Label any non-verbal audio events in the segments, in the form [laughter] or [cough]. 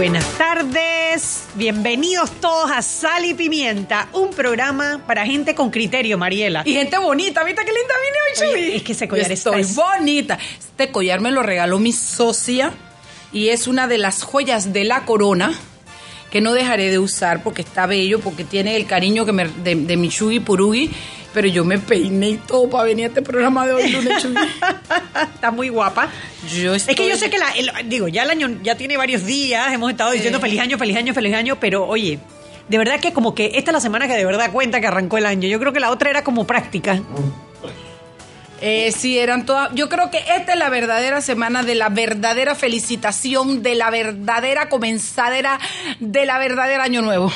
Buenas tardes, bienvenidos todos a Sal y Pimienta, un programa para gente con criterio, Mariela. Y gente bonita, ¿viste qué linda vine hoy, Oye, Chuy? es que ese collar está estoy es- bonita. Este collar me lo regaló mi socia y es una de las joyas de la corona que no dejaré de usar porque está bello, porque tiene el cariño que me, de, de mi Chugi Purugi, pero yo me peiné y todo para venir a este programa de hoy, lunes. [laughs] Está muy guapa. Yo Es que yo sé que la, el- digo, ya el año ya tiene varios días, hemos estado diciendo feliz año, feliz año, feliz año, pero oye, de verdad que como que esta es la semana que de verdad cuenta que arrancó el año. Yo creo que la otra era como práctica. Eh, sí, eran todas. Yo creo que esta es la verdadera semana de la verdadera felicitación, de la verdadera comenzadera, de la verdadera año nuevo.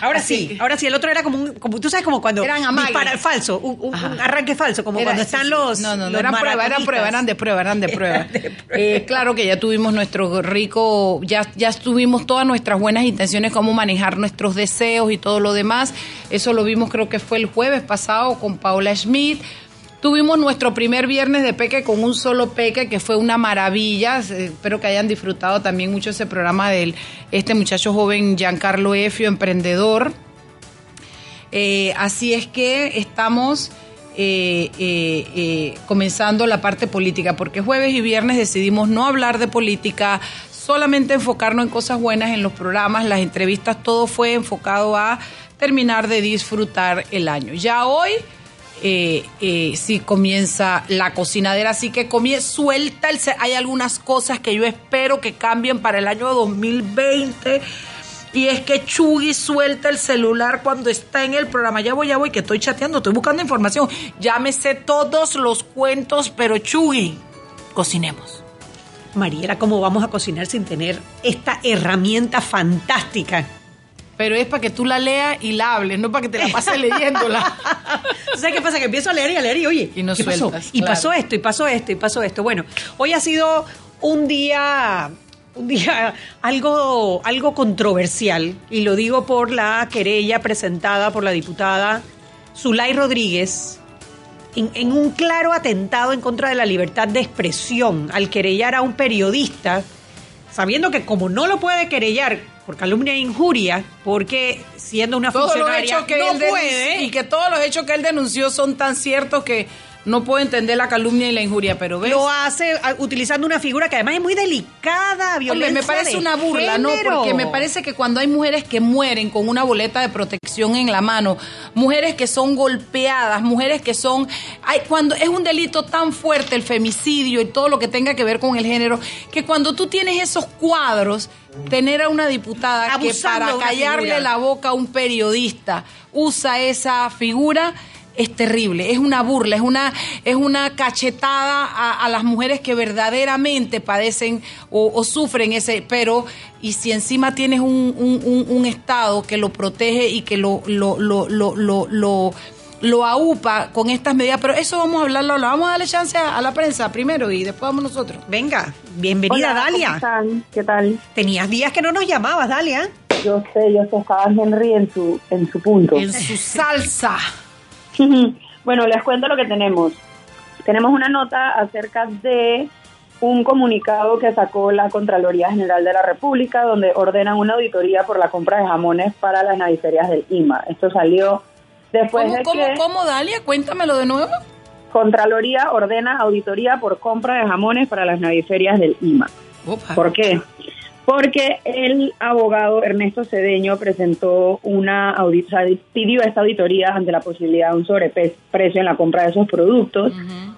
Ahora Así. sí, ahora sí, el otro era como un, como tú sabes, como cuando Eran amagues. dispara falso, un, un- Ajá. un arranque falso, como Era- cuando están sí. los. No, no, no, eran pruebas, eran pruebas, eran de prueba, eran de [laughs] prueba. Eh, claro que ya tuvimos nuestro rico, ya, ya tuvimos todas nuestras buenas intenciones, cómo manejar nuestros deseos y todo lo demás. Eso lo vimos creo que fue el jueves pasado con Paula Schmidt. Tuvimos nuestro primer viernes de Peque con un solo Peque, que fue una maravilla. Espero que hayan disfrutado también mucho ese programa de este muchacho joven Giancarlo Efio, emprendedor. Eh, así es que estamos eh, eh, comenzando la parte política, porque jueves y viernes decidimos no hablar de política, solamente enfocarnos en cosas buenas en los programas, las entrevistas, todo fue enfocado a terminar de disfrutar el año. Ya hoy eh, eh, sí comienza la cocinadera, así que comie suelta el... Hay algunas cosas que yo espero que cambien para el año 2020. Y es que Chugui suelta el celular cuando está en el programa. Ya voy, ya voy, que estoy chateando, estoy buscando información. Sé todos los cuentos, pero Chugui, cocinemos. Mariela, ¿cómo vamos a cocinar sin tener esta herramienta fantástica? Pero es para que tú la leas y la hables, no para que te la pases [laughs] leyéndola. ¿Sabes qué pasa? Que empiezo a leer y a leer y oye, Y no ¿qué pasó? sueltas, Y claro. pasó esto, y pasó esto, y pasó esto. Bueno, hoy ha sido un día, un día algo, algo controversial, y lo digo por la querella presentada por la diputada Zulay Rodríguez en, en un claro atentado en contra de la libertad de expresión al querellar a un periodista, sabiendo que como no lo puede querellar por calumnia e injuria, porque siendo una Todos los funcionaria hechos que no él puede, y que todos los hechos que él denunció son tan ciertos que no puedo entender la calumnia y la injuria, pero ves. lo hace utilizando una figura que además es muy delicada, Hombre, violencia me parece de una burla, ¿no? Porque me parece que cuando hay mujeres que mueren con una boleta de protección en la mano, mujeres que son golpeadas, mujeres que son... Hay, cuando es un delito tan fuerte el femicidio y todo lo que tenga que ver con el género, que cuando tú tienes esos cuadros, tener a una diputada que Abusando de para callarle la boca a un periodista usa esa figura es terrible, es una burla, es una, es una cachetada a, a las mujeres que verdaderamente padecen o, o sufren ese, pero y si encima tienes un, un- un- un Estado que lo protege y que lo, lo, lo, lo, lo, lo, lo aupa con estas medidas, pero eso vamos a hablarlo, lo vamos a darle chance a, a la prensa primero y después vamos nosotros. Venga, bienvenida Hola, ¿cómo Dalia. están? ¿Qué tal? Tenías días que no nos llamabas, Dalia. Yo sé, yo sé, estaba Henry en su, en su punto. En su salsa. [laughs] bueno, les cuento lo que tenemos. Tenemos una nota acerca de un comunicado que sacó la Contraloría General de la República donde ordenan una auditoría por la compra de jamones para las naviferias del IMA. Esto salió después ¿Cómo, de cómo, que cómo, Dalia? Cuéntamelo de nuevo. Contraloría ordena auditoría por compra de jamones para las naviferias del IMA. Opa. ¿Por qué? Porque el abogado Ernesto Cedeño presentó una auditoría, pidió esta auditoría ante la posibilidad de un sobreprecio en la compra de esos productos.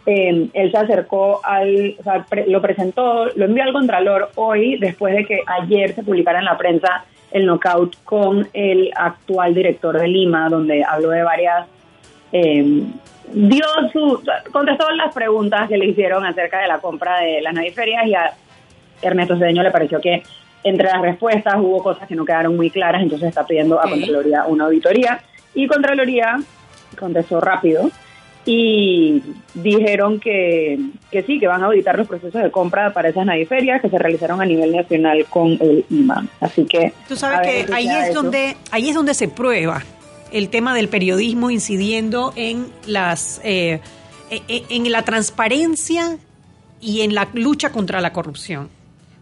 Eh, él se acercó al, o sea, lo presentó, lo envió al Contralor hoy, después de que ayer se publicara en la prensa el knockout con el actual director de Lima, donde habló de varias, eh, dio su, contestó las preguntas que le hicieron acerca de la compra de las naviferias y a Ernesto Cedeño le pareció que entre las respuestas hubo cosas que no quedaron muy claras, entonces está pidiendo a Contraloría una auditoría. Y Contraloría contestó rápido y dijeron que, que sí, que van a auditar los procesos de compra para esas naviferias que se realizaron a nivel nacional con el IMA. Así que... Tú sabes que ahí es, donde, ahí es donde se prueba el tema del periodismo incidiendo en las... Eh, e, e, en la transparencia y en la lucha contra la corrupción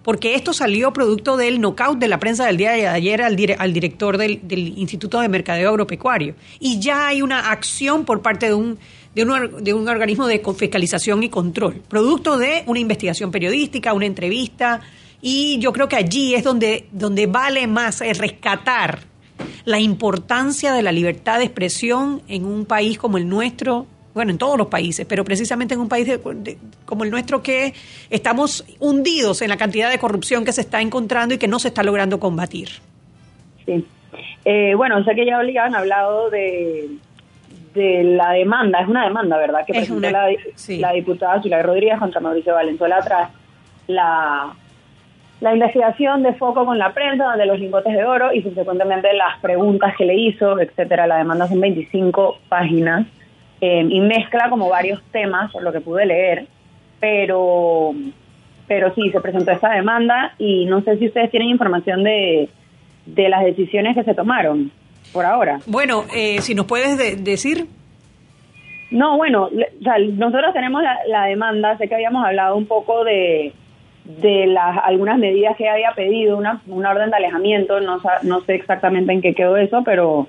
porque esto salió producto del knockout de la prensa del día de ayer al, director del, Instituto de Mercadeo Agropecuario. Y ya hay una acción por parte de un, de un, de un organismo de fiscalización y control, producto de una investigación periodística, una entrevista, y yo creo que allí es donde, donde vale más el rescatar la importancia de la libertad de expresión en un país como el nuestro, bueno, en todos los países, pero precisamente en un país como el nuestro que estamos hundidos en la cantidad de corrupción que se está encontrando y que no se está logrando combatir. Sí. Eh, bueno, sé que ya han hablado de, de la demanda, es una demanda, ¿verdad? Que es una, la, la diputada Zulay Rodríguez contra Mauricio Valenzuela tras la, la investigación de foco con la prensa, donde los lingotes de oro y subsecuentemente las preguntas que le hizo, etcétera. La demanda son 25 páginas eh, y mezcla como varios temas, por lo que pude leer, pero, pero sí, se presentó esta demanda y no sé si ustedes tienen información de, de las decisiones que se tomaron por ahora. Bueno, eh, si nos puedes decir. No, bueno, nosotros tenemos la, demanda, sé que habíamos hablado un poco de, de las algunas medidas que había pedido, una, una orden de alejamiento, no, no sé exactamente en qué quedó eso, pero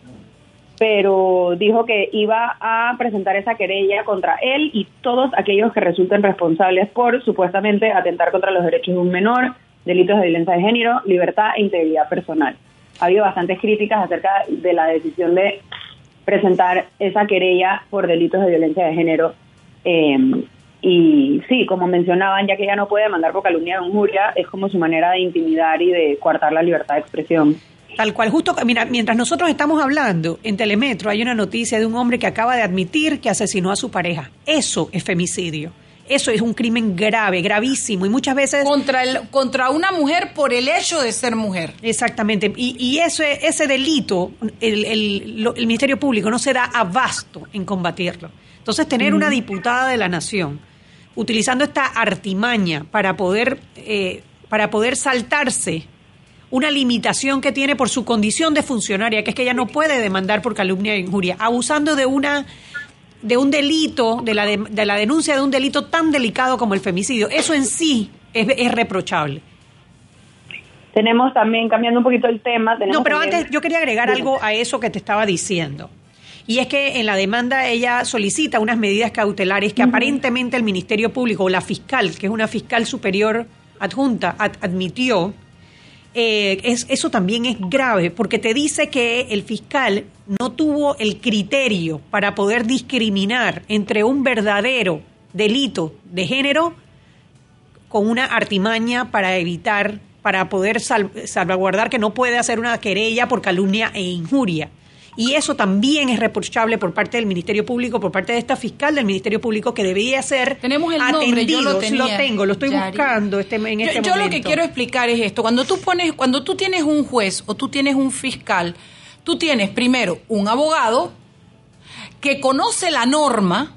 pero dijo que iba a presentar esa querella contra él y todos aquellos que resulten responsables por supuestamente atentar contra los derechos de un menor, delitos de violencia de género, libertad e integridad personal. Ha habido bastantes críticas acerca de la decisión de presentar esa querella por delitos de violencia de género. Em, y sí, como mencionaban, ya que ella no puede demandar por calumnia o injuria, es como su manera de intimidar y de coartar la libertad de expresión. Tal cual, justo, mira, mientras nosotros estamos hablando, en Telemetro hay una noticia de un hombre que acaba de admitir que asesinó a su pareja. Eso es femicidio. Eso es un crimen grave, gravísimo y muchas veces... Contra, el, contra una mujer por el hecho de ser mujer. Exactamente. Y, y ese, ese delito, el, el, Ministerio Público no se da abasto en combatirlo. Entonces, tener una diputada de la Nación utilizando esta artimaña para poder, eh, para poder saltarse una limitación que tiene por su condición de funcionaria, que es que ella no puede demandar por calumnia e injuria, abusando de una de un delito, de la, de, la denuncia de un delito tan delicado como el femicidio. Eso en sí es, reprochable. Tenemos también, cambiando un poquito el tema... no, pero antes yo quería agregar algo a eso que te estaba diciendo. Y es que en la demanda ella solicita unas medidas cautelares que aparentemente el Ministerio Público o la fiscal, que es una fiscal superior adjunta, admitió eh, es, eso también es grave porque te dice que el fiscal no tuvo el criterio para poder discriminar entre un verdadero delito de género con una artimaña para evitar, para poder salvaguardar que no puede hacer una querella por calumnia e injuria. Y eso también es reprochable por parte del Ministerio Público, por parte de esta fiscal del Ministerio Público que debía ser Tenemos el nombre, yo lo, tengo, lo estoy buscando este, en este yo, yo lo que quiero explicar es esto. Cuando tú pones, cuando tú tienes un juez o tú tienes un fiscal, tú tienes primero un abogado que conoce la norma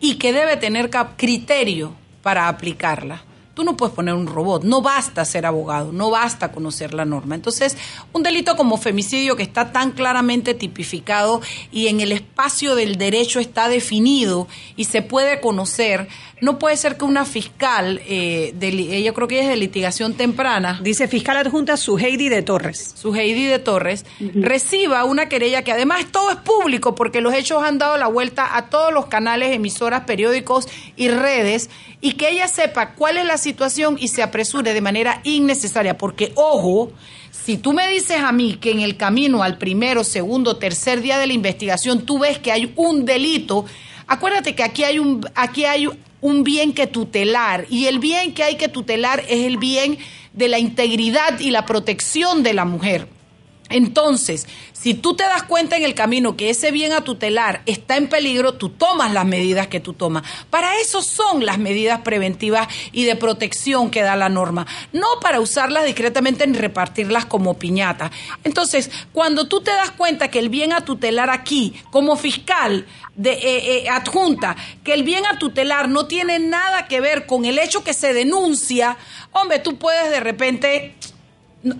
y que debe tener criterio para aplicarla. Tú no puedes poner un robot, no basta ser abogado, no basta conocer la norma. Entonces, un delito como femicidio que está tan claramente tipificado y en el espacio del derecho está definido y se puede conocer, no puede ser que una fiscal, eh, de, ella creo que ella es de litigación temprana. Dice fiscal adjunta su Heidi de Torres. Su Heidi de Torres, reciba una querella que además todo es público porque los hechos han dado la vuelta a todos los canales, emisoras, periódicos y redes y que ella sepa cuál es la situación y se apresure de manera innecesaria, porque ojo, si tú me dices a mí que en el camino al primero, segundo, tercer día de la investigación tú ves que hay un delito, acuérdate que aquí hay un, aquí hay un bien que tutelar y el bien que hay que tutelar es el bien de la integridad y la protección de la mujer. Entonces, si tú te das cuenta en el camino que ese bien a tutelar está en peligro, tú tomas las medidas que tú tomas. Para eso son las medidas preventivas y de protección que da la norma, no para usarlas discretamente ni repartirlas como piñata. Entonces, cuando tú te das cuenta que el bien a tutelar aquí, como fiscal de, eh, eh, adjunta, que el bien a tutelar no tiene nada que ver con el hecho que se denuncia, hombre, tú puedes de repente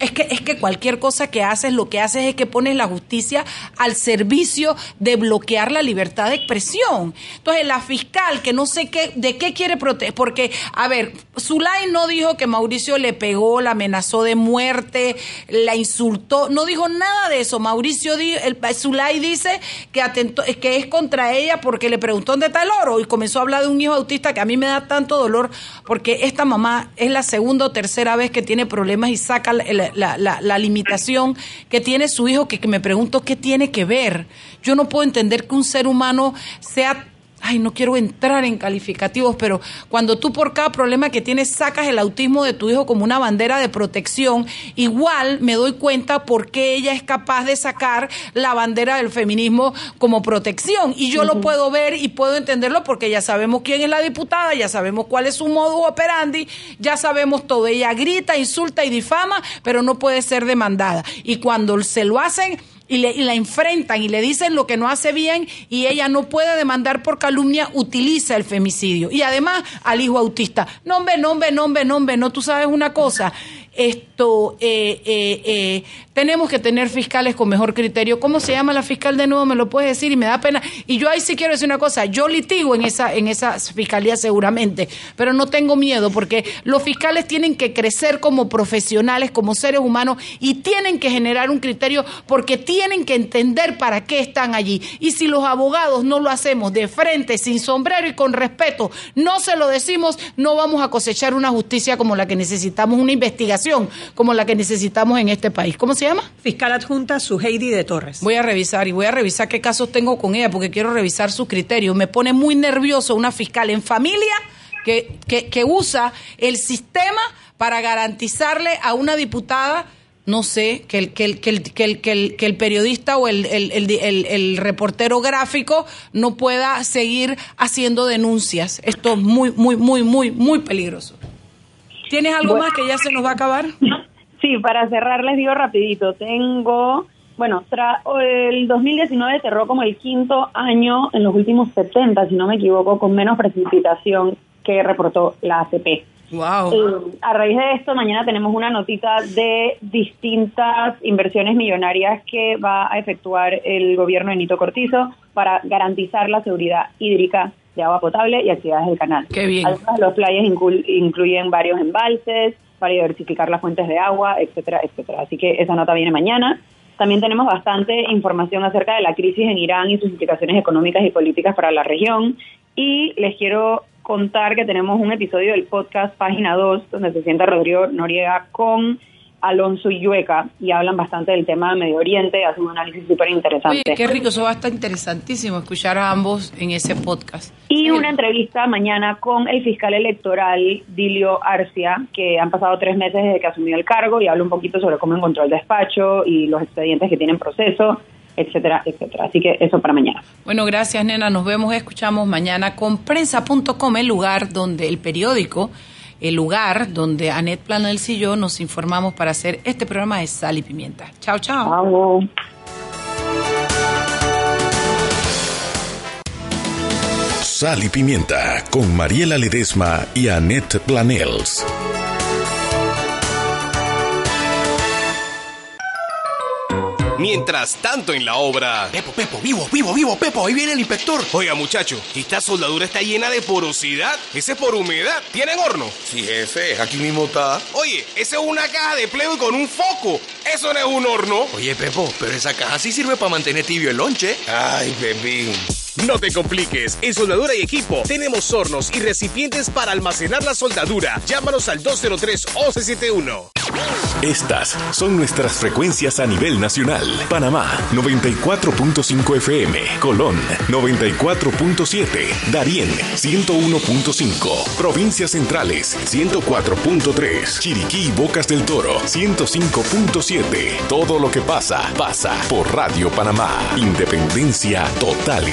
es que, es que cualquier cosa que haces, lo que haces es que pones la justicia al servicio de bloquear la libertad de expresión. Entonces, la fiscal que no sé qué, de qué quiere proteger, porque, a ver, Zulay no dijo que Mauricio le pegó, la amenazó de muerte, la insultó, no dijo nada de eso. Mauricio, el, Zulay dice que, atentó, que es contra ella porque le preguntó dónde está el oro y comenzó a hablar de un hijo autista que a mí me da tanto dolor porque esta mamá es la segunda o tercera vez que tiene problemas y saca el la, limitación que tiene su hijo, que, me pregunto qué tiene que ver. Yo no puedo entender que un ser humano sea ay, no quiero entrar en calificativos, pero cuando tú por cada problema que tienes sacas el autismo de tu hijo como una bandera de protección, igual me doy cuenta por qué ella es capaz de sacar la bandera del feminismo como protección. Y yo lo puedo ver y puedo entenderlo porque ya sabemos quién es la diputada, ya sabemos cuál es su modus operandi, ya sabemos todo. Ella grita, insulta y difama, pero no puede ser demandada. Y cuando se lo hacen y, le, y la enfrentan y le dicen lo que no hace bien y ella no puede demandar por calumnia, utiliza el femicidio. Y además al hijo autista. No, hombre, no, hombre, no, hombre, no, hombre, no, tú sabes una cosa esto eh, eh, eh, tenemos que tener fiscales con mejor criterio. ¿Cómo se llama la fiscal de nuevo? Me lo puedes decir y me da pena. Y yo ahí sí quiero decir una cosa, yo litigo en esa, en esa fiscalía seguramente, pero no tengo miedo porque los fiscales tienen que crecer como profesionales, como seres humanos y tienen que generar un criterio porque tienen que entender para qué están allí. Y si los abogados no lo hacemos de frente, sin sombrero y con respeto, no se lo decimos, no vamos a cosechar una justicia como la que necesitamos, una investigación como la que necesitamos en este país. ¿Cómo se llama? Fiscal adjunta Suheidi de Torres. Voy a revisar y voy a revisar qué casos tengo con ella porque quiero revisar sus criterios. Me pone muy nervioso una fiscal en familia que, que, usa el sistema para garantizarle a una diputada no sé, que el, que el, que el, que el, que el, periodista o el, el, reportero gráfico no pueda seguir haciendo denuncias. Esto es muy, muy, muy, muy, muy peligroso. ¿Tienes algo más que ya se nos va a acabar? [laughs] Sí, para cerrar les digo rapidito, tengo, bueno, el 2019 cerró como el quinto año en los últimos 70, si no me equivoco, con menos precipitación que reportó la ACP. Wow. Eh, a raíz de esto, mañana tenemos una notita de distintas inversiones millonarias que va a efectuar el gobierno de Nito Cortizo para garantizar la seguridad hídrica de agua potable y actividades del canal. Qué bien. Algunos de los playas incluyen varios embalses para diversificar las fuentes de agua, etcétera, etcétera. Así que esa nota viene mañana. También tenemos bastante información acerca de la crisis en Irán y sus implicaciones económicas y políticas para la región. Y les quiero contar que tenemos un episodio del podcast Página 2, donde se sienta Rodrigo Noriega con Alonso y Yueca y hablan bastante del tema de Medio Oriente, hacen un análisis súper interesante. Qué rico, eso va a estar interesantísimo escuchar a ambos en ese podcast. Y una entrevista mañana con el fiscal electoral Dilio Arcia, que han pasado tres meses desde que asumió el cargo y habla un poquito sobre cómo encontró el despacho y los expedientes que tienen proceso etcétera, etcétera. Así que eso para mañana. Bueno, gracias, nena. Nos vemos, escuchamos mañana con prensa.com, el lugar donde el periódico el lugar donde Anet Planels y yo nos informamos para hacer este programa de Sal y Pimienta. Chao, chao. Sal y Pimienta con Mariela Ledesma y Annette Planels. Mientras tanto en la obra... Pepo, Pepo, vivo, vivo, vivo, Pepo, ahí viene el inspector. Oiga, muchacho, esta soldadura está llena de porosidad. Ese es por humedad. ¿Tienen horno? Sí, jefe, aquí mismo está. Oye, esa es una caja de y con un foco. Eso no es un horno. Oye, Pepo, pero esa caja sí sirve para mantener tibio el lonche. Ay, Pepín. No te compliques, en Soldadura y Equipo tenemos hornos y recipientes para almacenar la soldadura. Llámanos al 203-1171. Estas son nuestras frecuencias a nivel nacional. Panamá 94.5 FM, Colón 94.7, Darién 101.5, Provincias Centrales 104.3, Chiriquí y Bocas del Toro 105.7. Todo lo que pasa, pasa por Radio Panamá. Independencia total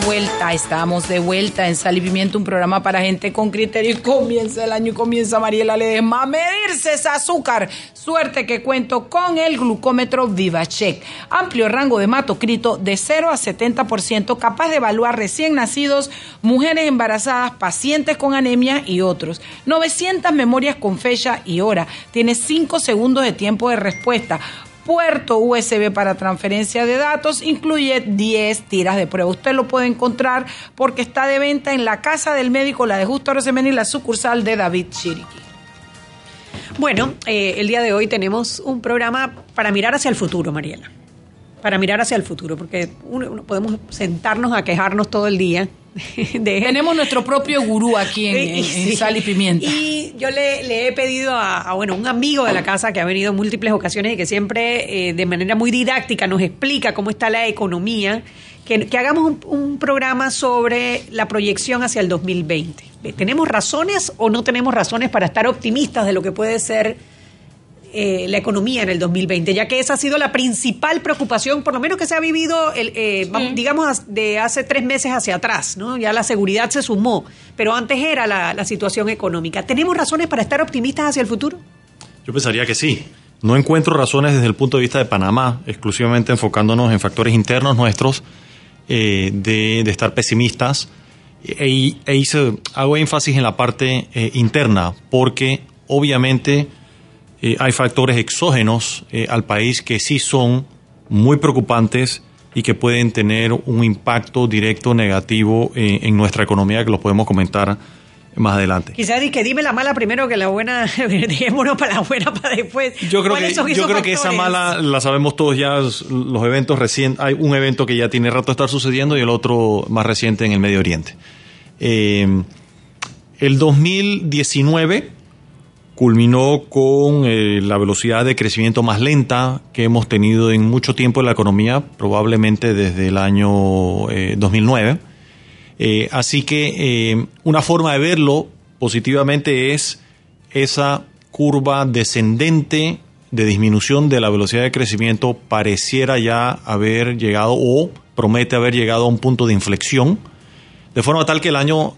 De vuelta, estamos de vuelta en Sal y Pimiento, un programa para gente con criterio y comienza el año y comienza Mariela Ledesma a medirse ese azúcar. Suerte que cuento con el glucómetro VivaCheck, amplio rango de hematocrito de 0 a 70%, capaz de evaluar recién nacidos, mujeres embarazadas, pacientes con anemia y otros. 900 memorias con fecha y hora. Tiene 5 segundos de tiempo de respuesta puerto USB para transferencia de datos, incluye 10 tiras de prueba. Usted lo puede encontrar porque está de venta en la Casa del Médico, la de Justo Rosemena y la sucursal de David Chiriqui. Bueno, eh, el día de hoy tenemos un programa para mirar hacia el futuro, Mariela. Para mirar hacia el futuro, porque uno, uno podemos sentarnos a quejarnos todo el día [laughs] de Tenemos nuestro propio gurú aquí en, [laughs] en, en Sal y Pimienta. Y yo le, le he pedido a, a, bueno, un amigo de la casa que ha venido en múltiples ocasiones y que siempre eh, de manera muy didáctica nos explica cómo está la economía, que, que hagamos un, un, programa sobre la proyección hacia el 2020. ¿Tenemos razones o no tenemos razones para estar optimistas de lo que puede ser eh, la economía en el 2020, ya que esa ha sido la principal preocupación, por lo menos que se ha vivido, el, eh, sí. digamos, de hace tres meses hacia atrás, ¿no? Ya la seguridad se sumó, pero antes era la, la situación económica. ¿Tenemos razones para estar optimistas hacia el futuro? Yo pensaría que sí. No encuentro razones desde el punto de vista de Panamá, exclusivamente enfocándonos en factores internos nuestros, eh, de, de, estar pesimistas. E, e hice, hago énfasis en la parte eh, interna, porque obviamente eh, hay factores exógenos eh, al país que sí son muy preocupantes y que pueden tener un impacto directo negativo eh, en nuestra economía que los podemos comentar más adelante. Quizás que dime la mala primero que la buena, [laughs] dejémonos para la buena para después. Yo creo que, yo creo que esa mala la sabemos todos ya, los eventos recientes, hay un evento que ya tiene rato de estar sucediendo y el otro más reciente en el Medio Oriente. Eh, el 2019 culminó con eh, la velocidad de crecimiento más lenta que hemos tenido en mucho tiempo en la economía, probablemente desde el año eh, 2009. Eh, así que eh, una forma de verlo positivamente es esa curva descendente de disminución de la velocidad de crecimiento pareciera ya haber llegado o promete haber llegado a un punto de inflexión, de forma tal que el año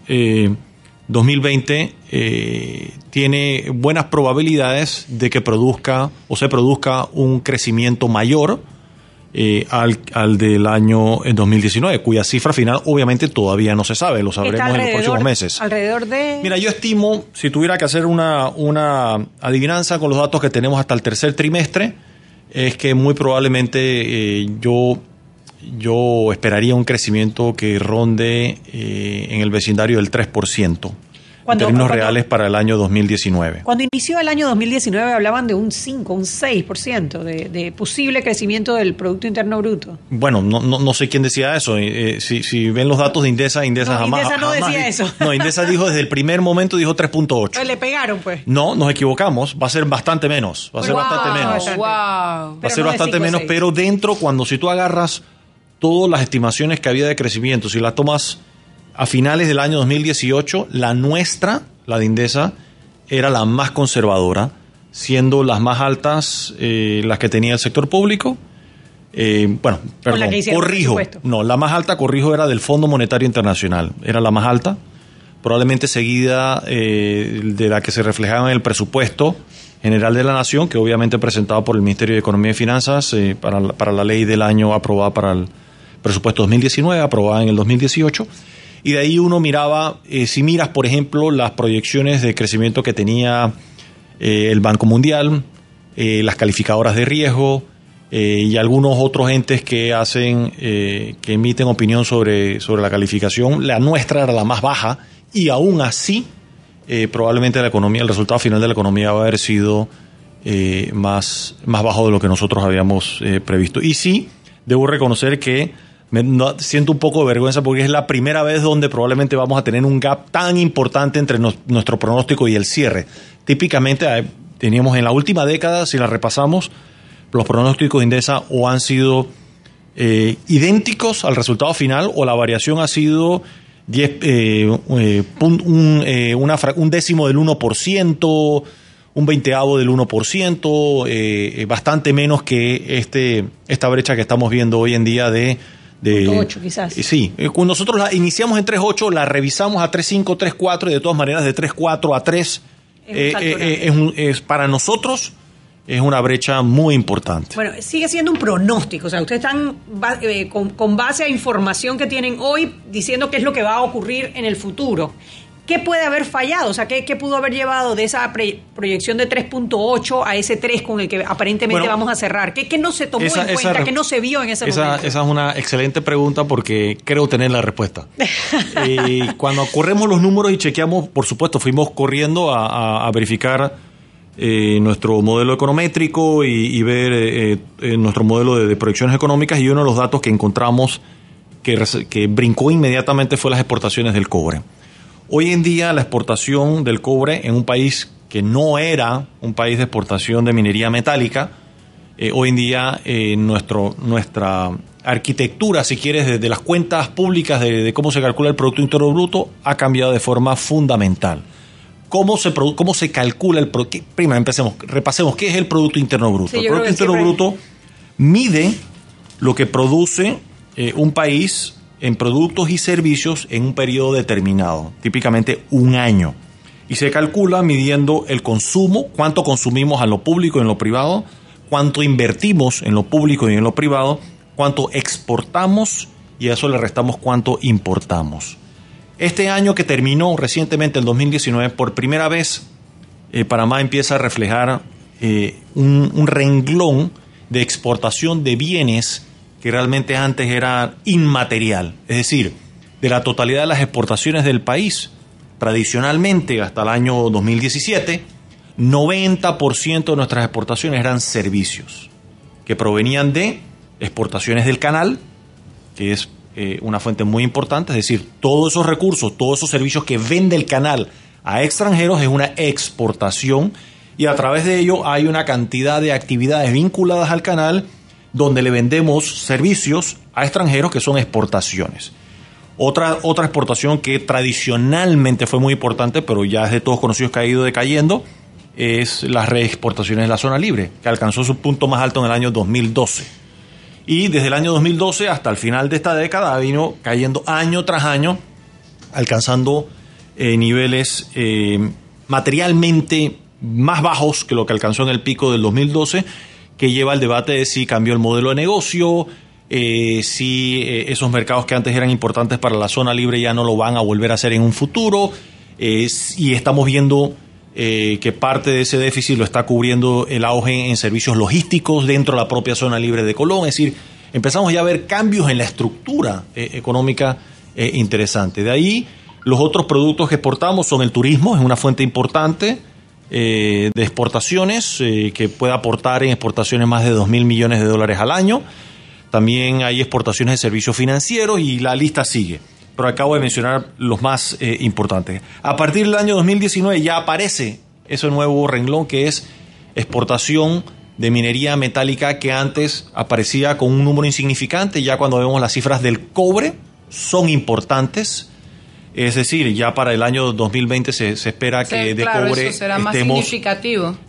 2020 eh, tiene buenas probabilidades de que produzca o se produzca un crecimiento mayor eh, al, al, del año 2019, cuya cifra final obviamente todavía no se sabe, lo sabremos en los próximos meses. Alrededor de... Mira, yo estimo, si tuviera que hacer una, una adivinanza con los datos que tenemos hasta el tercer trimestre, es que muy probablemente eh, yo yo esperaría un crecimiento que ronde eh, en el vecindario del 3%. Cuando, en términos cuando, reales para el año 2019. Cuando inició el año 2019 hablaban de un 5, un 6% de, de posible crecimiento del Producto Interno Bruto. Bueno, no, no, no sé quién decía eso. Eh, si, si, ven los datos de Indesa, Indesa no, jamás... Indesa no jamás, decía eso. No, Indesa dijo desde el primer momento, dijo 3.8. Le pegaron, pues. No, nos equivocamos. Va a ser bastante menos. Va a ser wow, bastante menos. Wow. Va a ser no bastante menos, pero dentro, cuando si tú agarras todas las estimaciones que había de crecimiento, si las tomas a finales del año 2018, la nuestra, la de Indesa, era la más conservadora, siendo las más altas eh, las que tenía el sector público. Eh, bueno, perdón, corrijo. No, la más alta, corrijo, era del Fondo Monetario Internacional. Era la más alta, probablemente seguida eh, de la que se reflejaba en el presupuesto general de la Nación, que obviamente presentado por el Ministerio de Economía y Finanzas eh, para, para la ley del año aprobada para el presupuesto 2019, aprobada en el 2018 y de ahí uno miraba, eh, si miras, por ejemplo, las proyecciones de crecimiento que tenía eh, el Banco Mundial, eh, las calificadoras de riesgo y algunos otros entes que hacen, que emiten opinión sobre, sobre la calificación. La nuestra era la más baja y aún así probablemente la economía, el resultado final de la economía va a haber sido más, más bajo de lo que nosotros habíamos previsto. Y sí, debo reconocer que me siento un poco de vergüenza porque es la primera vez donde probablemente vamos a tener un gap tan importante entre nuestro pronóstico y el cierre. Típicamente eh, teníamos en la última década, si la repasamos, los pronósticos de Indesa o han sido eh, idénticos al resultado final o la variación ha sido 10, eh, un, décimo del 1%, un veinteavo del 1%, bastante menos que este, esta brecha que estamos viendo hoy en día de de 8 quizás. Sí, eh, nosotros la iniciamos en 3.8, la revisamos a 3.5, 3.4 y de todas maneras de 3.4 a 3 eh, eh, es, para nosotros es una brecha muy importante. Bueno, sigue siendo un pronóstico, o sea, ustedes están con, con, base a información que tienen hoy diciendo qué es lo que va a ocurrir en el futuro. ¿Qué puede haber fallado? O sea, ¿qué, pudo haber llevado de esa proyección de 3.8 a ese 3 con el que aparentemente vamos a cerrar? ¿Qué, no se tomó en cuenta? ¿Qué no se vio en ese esa, momento? Esa es una excelente pregunta porque creo tener la respuesta. [laughs] y cuando corremos los números y chequeamos, por supuesto, fuimos corriendo a, verificar eh, nuestro modelo econométrico y, ver eh, eh, nuestro modelo de, proyecciones económicas y uno de los datos que encontramos que, que brincó inmediatamente fue las exportaciones del cobre. Hoy en día la exportación del cobre en un país que no era un país de exportación de minería metálica, eh, hoy en día eh, nuestro, nuestra arquitectura, si quieres, desde las cuentas públicas de, cómo se calcula el Producto Interno Bruto, ha cambiado de forma fundamental. ¿Cómo se, cómo se calcula el Producto? Primero empecemos, repasemos, ¿qué es el Producto Interno Bruto? el Producto Interno Bruto mide lo que produce eh, un país en productos y servicios en un periodo determinado, típicamente un año. Y se calcula midiendo el consumo, cuánto consumimos en lo público y en lo privado, cuánto invertimos en lo público y en lo privado, cuánto exportamos y a eso le restamos cuánto importamos. Este año que terminó recientemente, el 2019, por primera vez eh, Panamá empieza a reflejar eh, un, un renglón de exportación de bienes que realmente antes era inmaterial. Es decir, de la totalidad de las exportaciones del país, tradicionalmente hasta el año 2017, 90% de nuestras exportaciones eran servicios, que provenían de exportaciones del canal, que es eh, una fuente muy importante, es decir, todos esos recursos, todos esos servicios que vende el canal a extranjeros es una exportación y a través de ello hay una cantidad de actividades vinculadas al canal donde le vendemos servicios a extranjeros que son exportaciones. Otra, otra exportación que tradicionalmente fue muy importante, pero ya es de todos conocidos que ha ido decayendo, es las reexportaciones de la zona libre, que alcanzó su punto más alto en el año 2012. Y desde el año 2012 hasta el final de esta década venido cayendo año tras año, alcanzando eh, niveles eh, materialmente más bajos que lo que alcanzó en el pico del 2012 que lleva al debate de si cambió el modelo de negocio, eh, si eh, esos mercados que antes eran importantes para la zona libre ya no lo van a volver a hacer en un futuro, eh, y estamos viendo que parte de ese déficit lo está cubriendo el auge en servicios logísticos dentro de la propia zona libre de Colón, es decir, empezamos ya a ver cambios en la estructura económica interesante. De ahí, los otros productos que exportamos son el turismo, es una fuente importante, eh, de exportaciones eh, que puede aportar en exportaciones más de 2 mil millones de dólares al año. También hay exportaciones de servicios financieros y la lista sigue. Pero acabo de mencionar los más eh, importantes. A partir del año 2019 ya aparece ese nuevo renglón que es exportación de minería metálica que antes aparecía con un número insignificante. Ya cuando vemos las cifras del cobre son importantes es decir, ya para el año 2020 se, espera que de cobre estemos,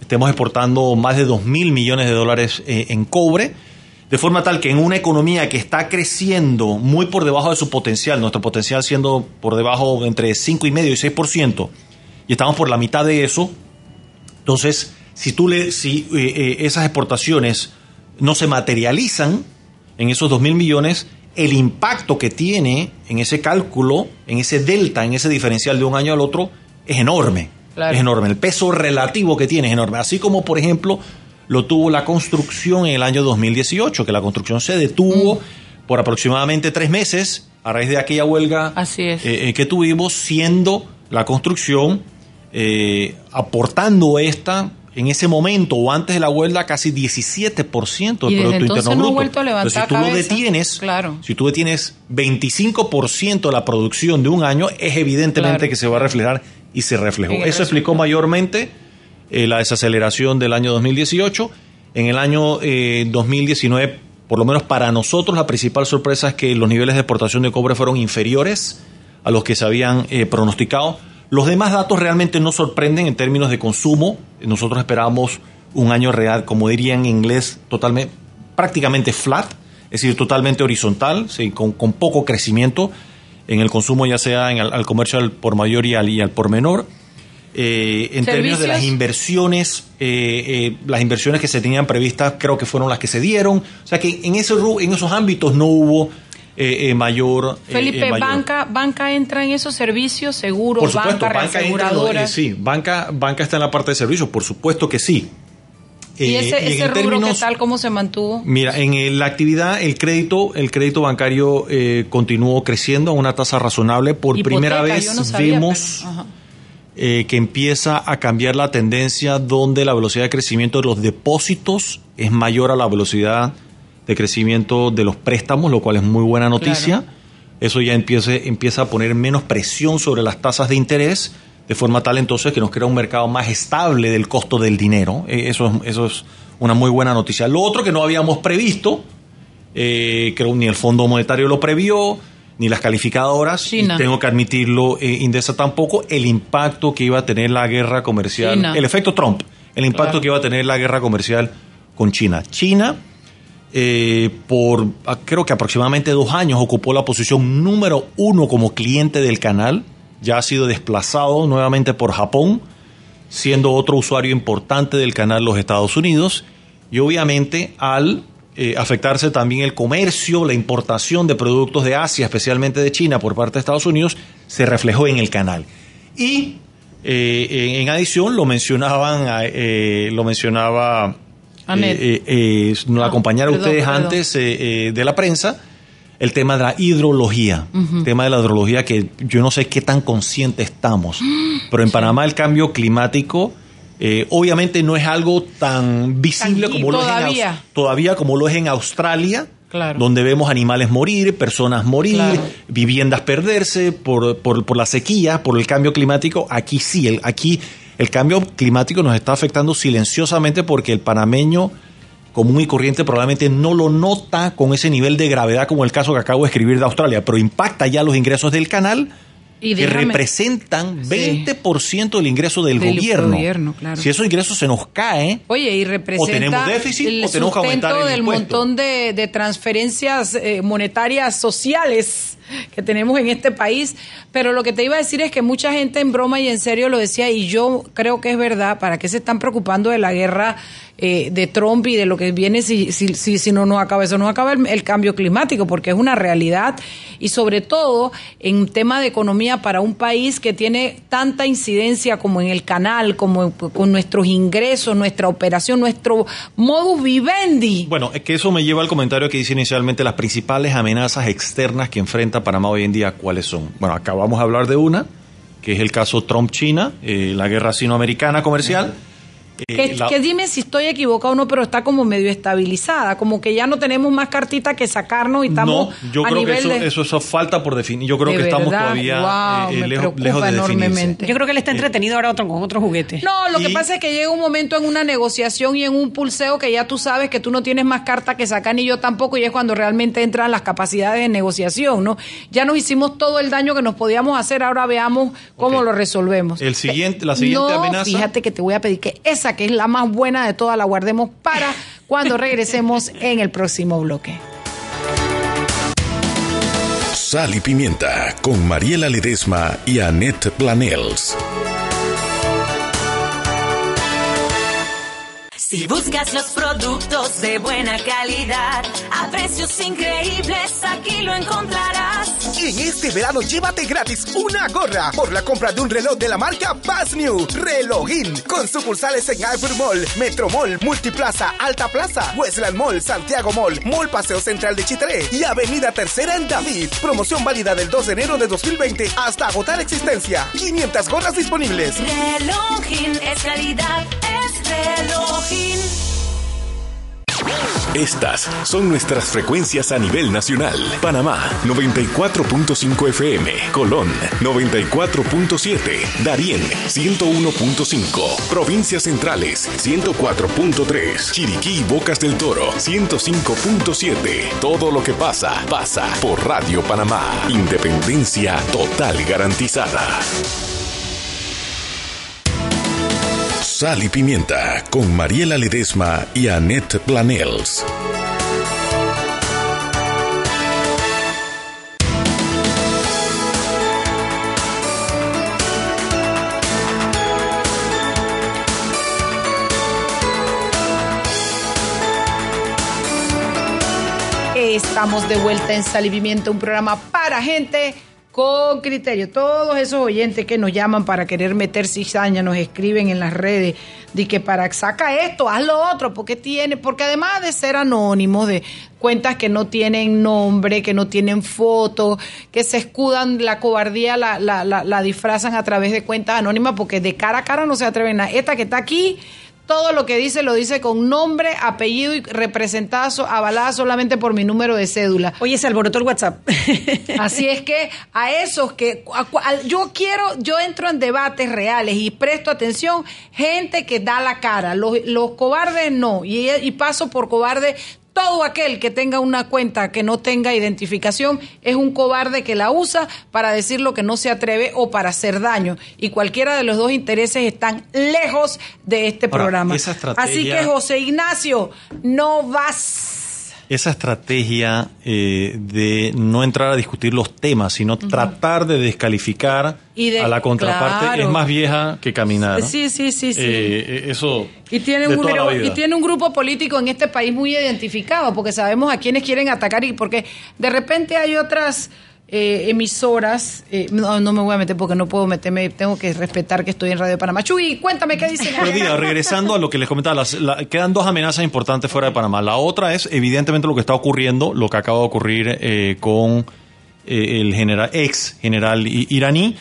estemos, exportando más de 2 mil millones de dólares eh, en cobre, de forma tal que en una economía que está creciendo muy por debajo de su potencial, nuestro potencial siendo por debajo entre 5,5 y 6%, y estamos por la mitad de eso, entonces, si, tú le, si eh, eh, esas exportaciones no se materializan en esos 2 mil millones, el impacto que tiene en ese cálculo, en ese delta, en ese diferencial de un año al otro, es enorme. Es enorme. El peso relativo que tiene es enorme. Así como, por ejemplo, lo tuvo la construcción en el año 2018, que la construcción se detuvo Mm. por aproximadamente tres meses a raíz de aquella huelga Así es. eh, eh, que tuvimos, siendo la construcción eh, aportando esta en ese momento o antes de la huelga casi 17% del Producto Interno no ha Bruto. vuelto a levantar Entonces, si tú lo detienes, Claro. si tú detienes 25% de la producción de un año, es evidentemente Claro. que se va a reflejar y se reflejó. Eso explicó mayormente eh, la desaceleración del año 2018. En el año eh, 2019, por lo menos para nosotros, la principal sorpresa es que los niveles de exportación de cobre fueron inferiores a los que se habían eh, pronosticado. Los demás datos realmente no sorprenden en términos de consumo. Nosotros esperábamos un año real, como diría en inglés, totalmente, prácticamente flat, es decir, totalmente horizontal, sí, con, con poco crecimiento en el consumo, ya sea en el, al comercio al por mayor y al, y al por menor. Eh, en términos de las inversiones, eh, eh, las inversiones que se tenían previstas creo que fueron las que se dieron. O sea que en, ese, en esos ámbitos no hubo eh, eh, mayor... eh, Felipe, eh, mayor- banca, banca entra en esos servicios, seguros, por supuesto, banca, banca, entra eh, sí, banca, banca está en la parte de servicios, por supuesto que sí. ¿Y ese, rubro términos- qué tal, cómo se mantuvo? Mira, en la actividad, el crédito, el crédito bancario eh, continuó creciendo a una tasa razonable. Por primera vez no sabía, vemos pero- eh, que empieza a cambiar la tendencia donde la velocidad de crecimiento de los depósitos es mayor a la velocidad de crecimiento de los préstamos, lo cual es muy buena noticia. Eso ya empieza, empieza a poner menos presión sobre las tasas de interés, de forma tal entonces que nos crea un mercado más estable del costo del dinero. Eh, eso, es, eso es una muy buena noticia. Lo otro que no habíamos previsto, eh, creo ni el Fondo Monetario lo previó, ni las calificadoras, China. y tengo que admitirlo, eh, Indesa tampoco, el impacto que iba a tener la guerra comercial, China. el efecto Trump, el impacto Claro. que iba a tener la guerra comercial con China. China, eh, por creo que aproximadamente dos años, ocupó la posición número uno como cliente del canal, ya ha sido desplazado nuevamente por Japón, siendo otro usuario importante del canal los Estados Unidos, y obviamente al eh, afectarse también el comercio, la importación de productos de Asia, especialmente de China por parte de Estados Unidos, se reflejó en el canal. Y eh, en, adición lo mencionaban, lo mencionaba Eh, eh, eh, nos Ah, perdón, ustedes perdón. antes de la prensa, el tema de la hidrología, el tema de la hidrología que yo no sé qué tan consciente estamos, [gasps] pero en Panamá el cambio climático eh, obviamente no es algo tan visible como lo es en todavía. Como lo es en Australia. Claro. Donde vemos animales morir, personas morir, Claro. viviendas perderse por, por, por la sequía, por el cambio climático. Aquí sí, el, aquí el cambio climático nos está afectando silenciosamente porque el panameño común y corriente probablemente no lo nota con ese nivel de gravedad como el caso que acabo de escribir de Australia, pero impacta ya los ingresos del canal Y que representan Sí. 20% del ingreso del, Del gobierno. gobierno, claro. Si esos ingresos se nos caen, Oye, y representa tenemos déficit el o tenemos que aumentar el del impuesto. montón de, de transferencias eh, monetarias sociales que tenemos en este país. Pero lo que te iba a decir es que mucha gente en broma y en serio lo decía, y yo creo que es verdad, ¿para qué se están preocupando de la guerra eh, de Trump y de lo que viene si, si, si, si no nos acaba eso? No acaba el, cambio climático, porque es una realidad. Y sobre todo en tema de economía para un país que tiene tanta incidencia como en el canal, como con nuestros ingresos, nuestra operación, nuestro modus vivendi. Bueno, es que eso me lleva al comentario que dice inicialmente las principales amenazas externas que enfrenta Panamá hoy en día, ¿cuáles son? Bueno, acabamos de hablar de una, que es el caso Trump-China, eh, la guerra sinoamericana comercial. Que, la- que dime si estoy equivocado o no, pero está como medio estabilizada, como que ya no tenemos más cartita que sacarnos y estamos no, yo a creo que nivel eso, de... eso, eso falta por definir. Yo creo De que estamos todavía wow, eh, eh, me lejos, lejos de definirse. enormemente. Yo creo que él está entretenido ahora otro, con otro juguete. No, lo que pasa es que llega un momento en una negociación y en un pulseo que ya tú sabes que tú no tienes más carta que sacar ni yo tampoco y es cuando realmente entran las capacidades de negociación, ¿no? Ya nos hicimos todo el daño que nos podíamos hacer, ahora veamos cómo lo resolvemos. El siguiente- la siguiente no, amenaza- Fíjate que te voy a pedir que esa que es la más buena de todas la guardemos para cuando regresemos en el próximo bloque. Sal y Pimienta con Mariela Ledesma y Annette Planels. Si buscas los productos de buena calidad, a precios increíbles, aquí lo encontrarás. En este verano llévate gratis una gorra por la compra de un reloj de la marca Bass New, Relogin, con sucursales en Albert Mall, Metro Mall, Multiplaza, Alta Plaza, Westland Mall, Santiago Mall, Mall Paseo Central de Chitré y Avenida Tercera en David. Promoción válida del 2 de enero de 2020 hasta agotar existencia. 500 gorras disponibles. Relojin es calidad, es relojin. Estas son nuestras frecuencias a nivel nacional. Panamá 94.5 FM, Colón 94.7, Darién 101.5, Provincias Centrales 104.3, Chiriquí y Bocas del Toro 105.7. Todo lo que pasa, pasa por Radio Panamá. Independencia total garantizada. Sal y Pimienta con Mariela Ledesma y Annette Planels. Estamos de vuelta en Sal y Pimienta, un programa para gente con criterio. Todos esos oyentes que nos llaman para querer meter cizaña, nos escriben en las redes de que para saca esto, haz lo otro, porque tiene, porque además de ser anónimos, de cuentas que no tienen nombre, que no tienen foto, que se escudan la cobardía, la, la, la, la disfrazan a través de cuentas anónimas, porque de cara a cara no se atreven a. Esta que está aquí todo lo que dice lo dice con nombre, apellido y representada, avalada solamente por mi número de cédula. Oye, se alborotó el WhatsApp. [laughs] Así es que a esos que yo quiero, yo entro en debates reales y presto atención, gente que da la cara. Los, los cobardes no. Y, y paso por cobarde todo aquel que tenga una cuenta que no tenga identificación es un cobarde que la usa para decir lo que no se atreve o para hacer daño. Y cualquiera de los dos intereses están lejos de este programa. Así que José Ignacio, no vas esa estrategia eh, de no entrar a discutir los temas, sino tratar de descalificar a la contraparte es más vieja que caminar. Sí, sí, sí, sí. Eh, eso. Y tiene, un y tiene un grupo político en este país muy identificado, porque sabemos a quiénes quieren atacar y porque de repente hay otras eh, emisoras. Eh, no, no, me voy a meter porque no puedo meterme, tengo que respetar que estoy en Radio Panamá. Chuy, cuéntame qué dicen. regresando a lo que les comentaba, quedan dos amenazas importantes fuera de Panamá. La otra es, evidentemente, lo que está ocurriendo, lo que acaba de ocurrir eh, con el general, ex general iraní,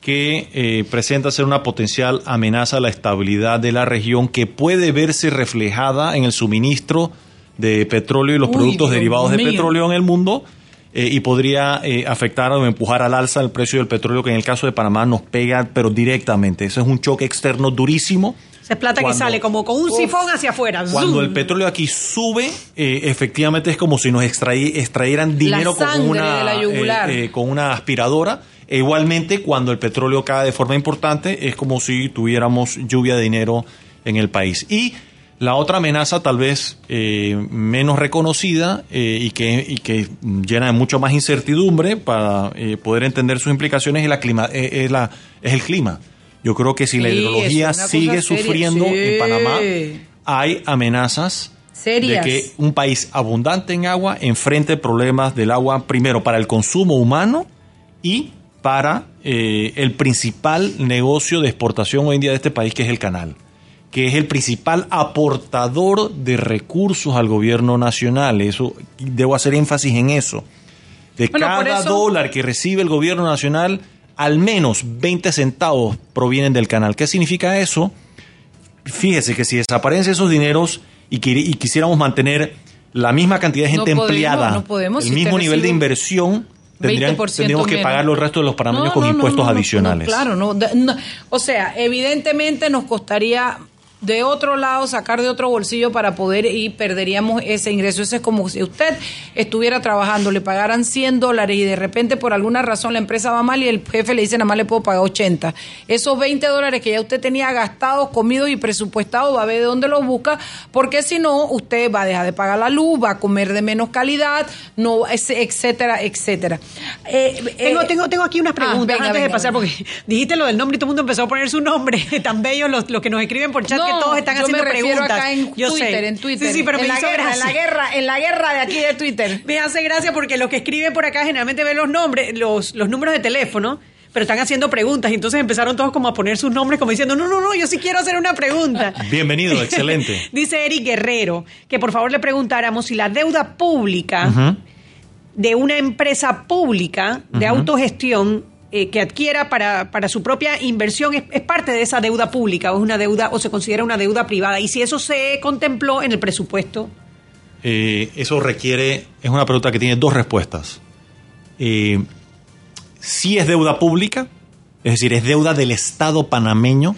que presenta ser una potencial amenaza a la estabilidad de la región que puede verse reflejada en el suministro de petróleo y los productos derivados de petróleo en el mundo eh, y podría eh, afectar o empujar al alza el precio del petróleo, que en el caso de Panamá nos pega, pero directamente. Eso es un choque externo durísimo. Se plata que sale como con un sifón hacia afuera. Cuando el petróleo aquí sube, eh, efectivamente es como si nos extrayeran dinero con, una, con una aspiradora. E igualmente, cuando el petróleo cae de forma importante, es como si tuviéramos lluvia de dinero en el país. Y la otra amenaza, tal vez eh, menos reconocida eh, y, que, y que llena de mucho más incertidumbre para eh, poder entender sus implicaciones, es, la clima, es, la, es el clima. Yo creo que si la hidrología sigue sufriendo en Panamá, hay amenazas de que un país abundante en agua enfrente problemas del agua, primero para el consumo humano y para el principal negocio de exportación hoy en día de este país, que es el canal que es el principal aportador de recursos al gobierno nacional. Eso debo hacer énfasis en eso. De cada dólar que recibe el gobierno nacional, al menos 20 centavos provienen del canal. ¿Qué significa eso? Fíjese que si desaparecen esos dineros y, quisiéramos mantener la misma cantidad de gente empleada, el mismo nivel de inversión, tendríamos que pagarlo el resto de los panameños con impuestos adicionales. claro, no, o sea, evidentemente nos costaría de otro lado, sacar de otro bolsillo para poder y perderíamos ese ingreso. Eso es como si usted estuviera trabajando, le pagaran 100 dólares y de repente por alguna razón la empresa va mal y el jefe le dice nada más le puedo pagar 80. Esos 20 dólares que ya usted tenía gastados, comidos y presupuestados, va a ver de dónde los busca, porque si no, usted va a dejar de pagar la luz, va a comer de menos calidad, no, etcétera, etcétera. Eh, tengo, eh, tengo, tengo aquí unas ah, preguntas antes de pasar, porque [laughs] dijiste lo del nombre y todo el mundo empezó a poner su nombre, [laughs] tan bello los, los que nos escriben por chat. Todos están yo haciendo me preguntas. acá en Yo sé. En Twitter. Sí, sí, pero en me la hizo guerra, en la gracia. guerra, en la guerra de aquí de Twitter. [laughs] Me hace gracia porque los que escriben por acá generalmente ven los nombres, los, los números de teléfono, pero están haciendo preguntas y entonces empezaron todos como a poner sus nombres como diciendo, no, no, no, yo sí quiero hacer una pregunta. [laughs] Bienvenido, [laughs] excelente. Dice Eric Guerrero que por favor le preguntáramos si la deuda pública de una empresa pública de Ujú. autogestión eh, que adquiera para, para su propia inversión es, parte de esa deuda pública o es una deuda o se considera una deuda privada y si eso se contempló en el presupuesto. Eh, eso requiere, es una pregunta que tiene dos respuestas. Eh, sí es deuda pública, es decir, es deuda del Estado panameño,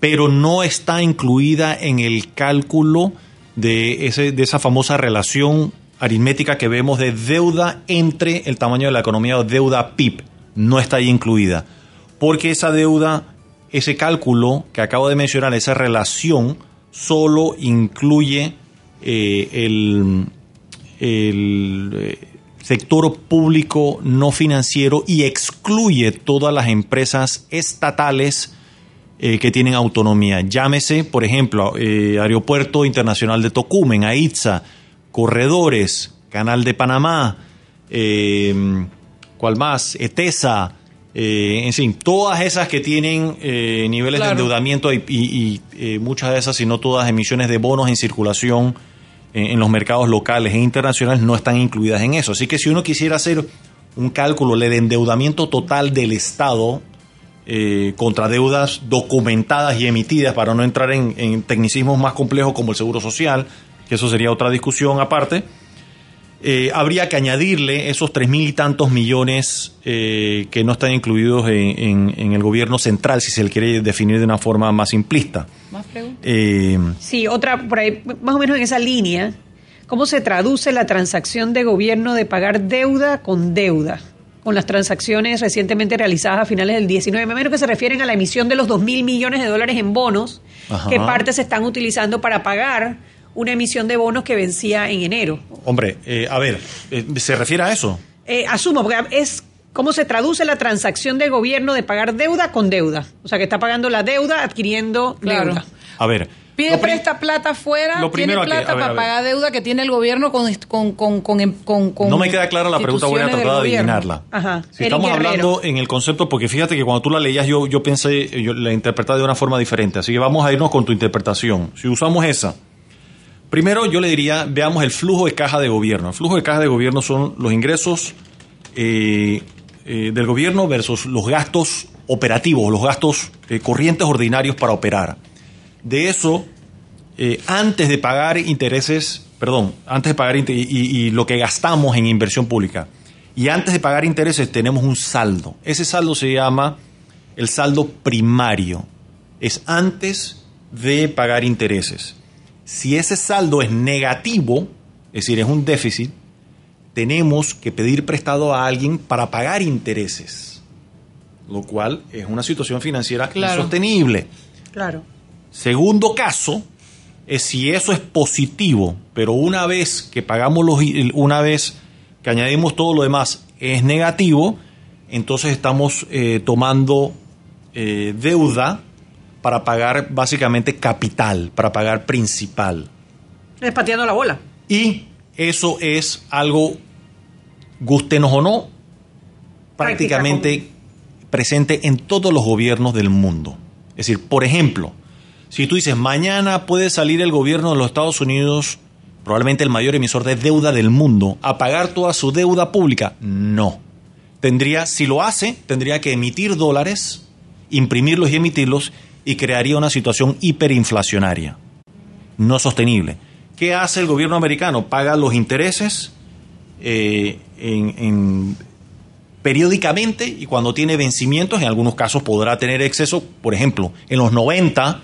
pero no está incluida en el cálculo de, ese, de esa famosa relación aritmética que vemos de deuda entre el tamaño de la economía o deuda PIB. No está ahí incluida. Porque esa deuda, ese cálculo que acabo de mencionar, esa relación, solo incluye eh, el, eh, sector público no financiero y excluye todas las empresas estatales eh, que tienen autonomía. Llámese, por ejemplo, Aeropuerto Internacional de Tocumen, AITSA, Corredores, Canal de Panamá, ¿cuál más? ETESA, eh, en fin, todas esas que tienen eh, niveles Claro. de endeudamiento y, y- y, eh, muchas de esas, si no todas, emisiones de bonos en circulación en, en los mercados locales e internacionales no están incluidas en eso. Así que si uno quisiera hacer un cálculo de endeudamiento total del Estado eh, contra deudas documentadas y emitidas, para no entrar en, en tecnicismos más complejos como el seguro social, que eso sería otra discusión aparte, eh, habría que añadirle esos tres mil y tantos millones eh, que no están incluidos en, en- en el gobierno central, si se le quiere definir de una forma más simplista. Más preguntas. Eh, Sí, otra por ahí, más o menos en esa línea. ¿Cómo se traduce la transacción de gobierno de pagar deuda con deuda? Con las transacciones recientemente realizadas a finales del 19. Me imagino que se refieren a la emisión de los 2 mil millones de dólares en bonos, Ajá. que parte se están utilizando para pagar una emisión de bonos que vencía en enero. hombre, eh, a ver, eh, ¿se refiere a eso? Eh, asumo, porque es cómo se traduce la transacción de gobierno de pagar deuda con deuda. O sea, que está pagando la deuda adquiriendo Claro. deuda. A ver. Pide presta plata fuera, lo tiene que- plata ver, para pagar deuda que tiene el gobierno con, con, con, con, con- con No me queda clara la pregunta, voy a tratar de del adivinarla. Ajá. Si Eric estamos Guerrero. hablando en el concepto, porque fíjate que cuando tú la leías yo, yo pensé, yo la interpretaba de una forma diferente, así que vamos a irnos con tu interpretación. Si usamos esa, primero yo le diría, veamos el flujo de caja de gobierno. El flujo de caja de gobierno son los ingresos eh, eh, del gobierno versus los gastos operativos, los gastos eh, corrientes ordinarios para operar. De eso, antes de pagar intereses, perdón, antes de pagar y, y lo que gastamos en inversión pública, y antes de pagar intereses tenemos un saldo. Ese saldo se llama el saldo primario. Es antes de pagar intereses. Si ese saldo es negativo, es decir, es un déficit, tenemos que pedir prestado a alguien para pagar intereses, lo cual es una situación financiera Claro. insostenible. Claro. Segundo caso es si eso es positivo, pero una vez que pagamos los una vez que añadimos todo lo demás es negativo, entonces estamos eh, tomando eh, deuda para pagar básicamente capital, para pagar principal. Es pateando la bola. Y eso es algo, gustenos o no, prácticamente presente en todos los gobiernos del mundo. Es decir, por ejemplo, si tú dices, mañana puede salir el gobierno de los Estados Unidos, probablemente el mayor emisor de deuda del mundo, a pagar toda su deuda pública, no. Tendría, si lo hace, tendría que emitir dólares, imprimirlos y emitirlos, y crearía una situación hiperinflacionaria no sostenible. ¿Qué hace el gobierno americano? Paga los intereses eh, en- en- periódicamente y cuando tiene vencimientos, en algunos casos podrá tener exceso. Por ejemplo, en los 90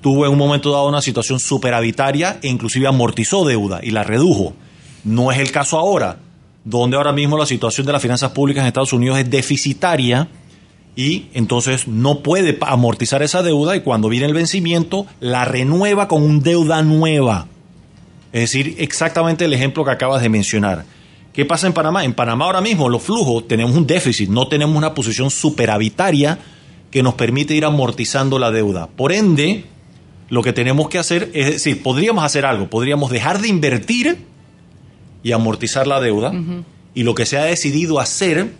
tuvo en un momento dado una situación superavitaria e inclusive amortizó deuda y la redujo. No es el caso ahora, donde ahora mismo la situación de las finanzas públicas en Estados Unidos es deficitaria y entonces no puede amortizar esa deuda y cuando viene el vencimiento la renueva con un deuda nueva. Es decir, exactamente el ejemplo que acabas de mencionar. ¿Qué pasa en Panamá? En Panamá ahora mismo los flujos tenemos un déficit, no tenemos una posición superavitaria que nos permite ir amortizando la deuda. Por ende, lo que tenemos que hacer es decir, podríamos hacer algo, podríamos dejar de invertir y amortizar la deuda, y lo que se ha decidido hacer,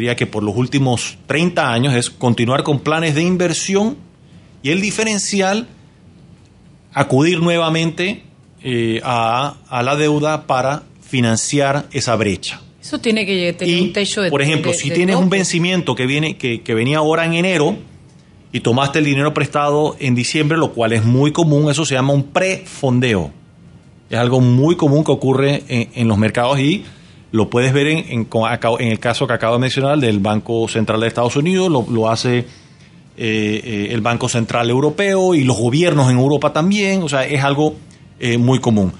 diría que por los últimos 30 años, es continuar con planes de inversión y el diferencial, acudir nuevamente eh, a, a la deuda para financiar esa brecha. Eso tiene que tener un techo de Por ejemplo, de- si de tienes un vencimiento que viene que, que venía ahora en enero y tomaste el dinero prestado en diciembre, lo cual es muy común, eso se llama un prefondeo. Es algo muy común que ocurre en, en los mercados y lo puedes ver en, en, en el caso que acabo de mencionar del Banco Central de Estados Unidos, lo, lo hace eh, eh, el Banco Central Europeo y los gobiernos en Europa también, o sea, es algo eh, muy común.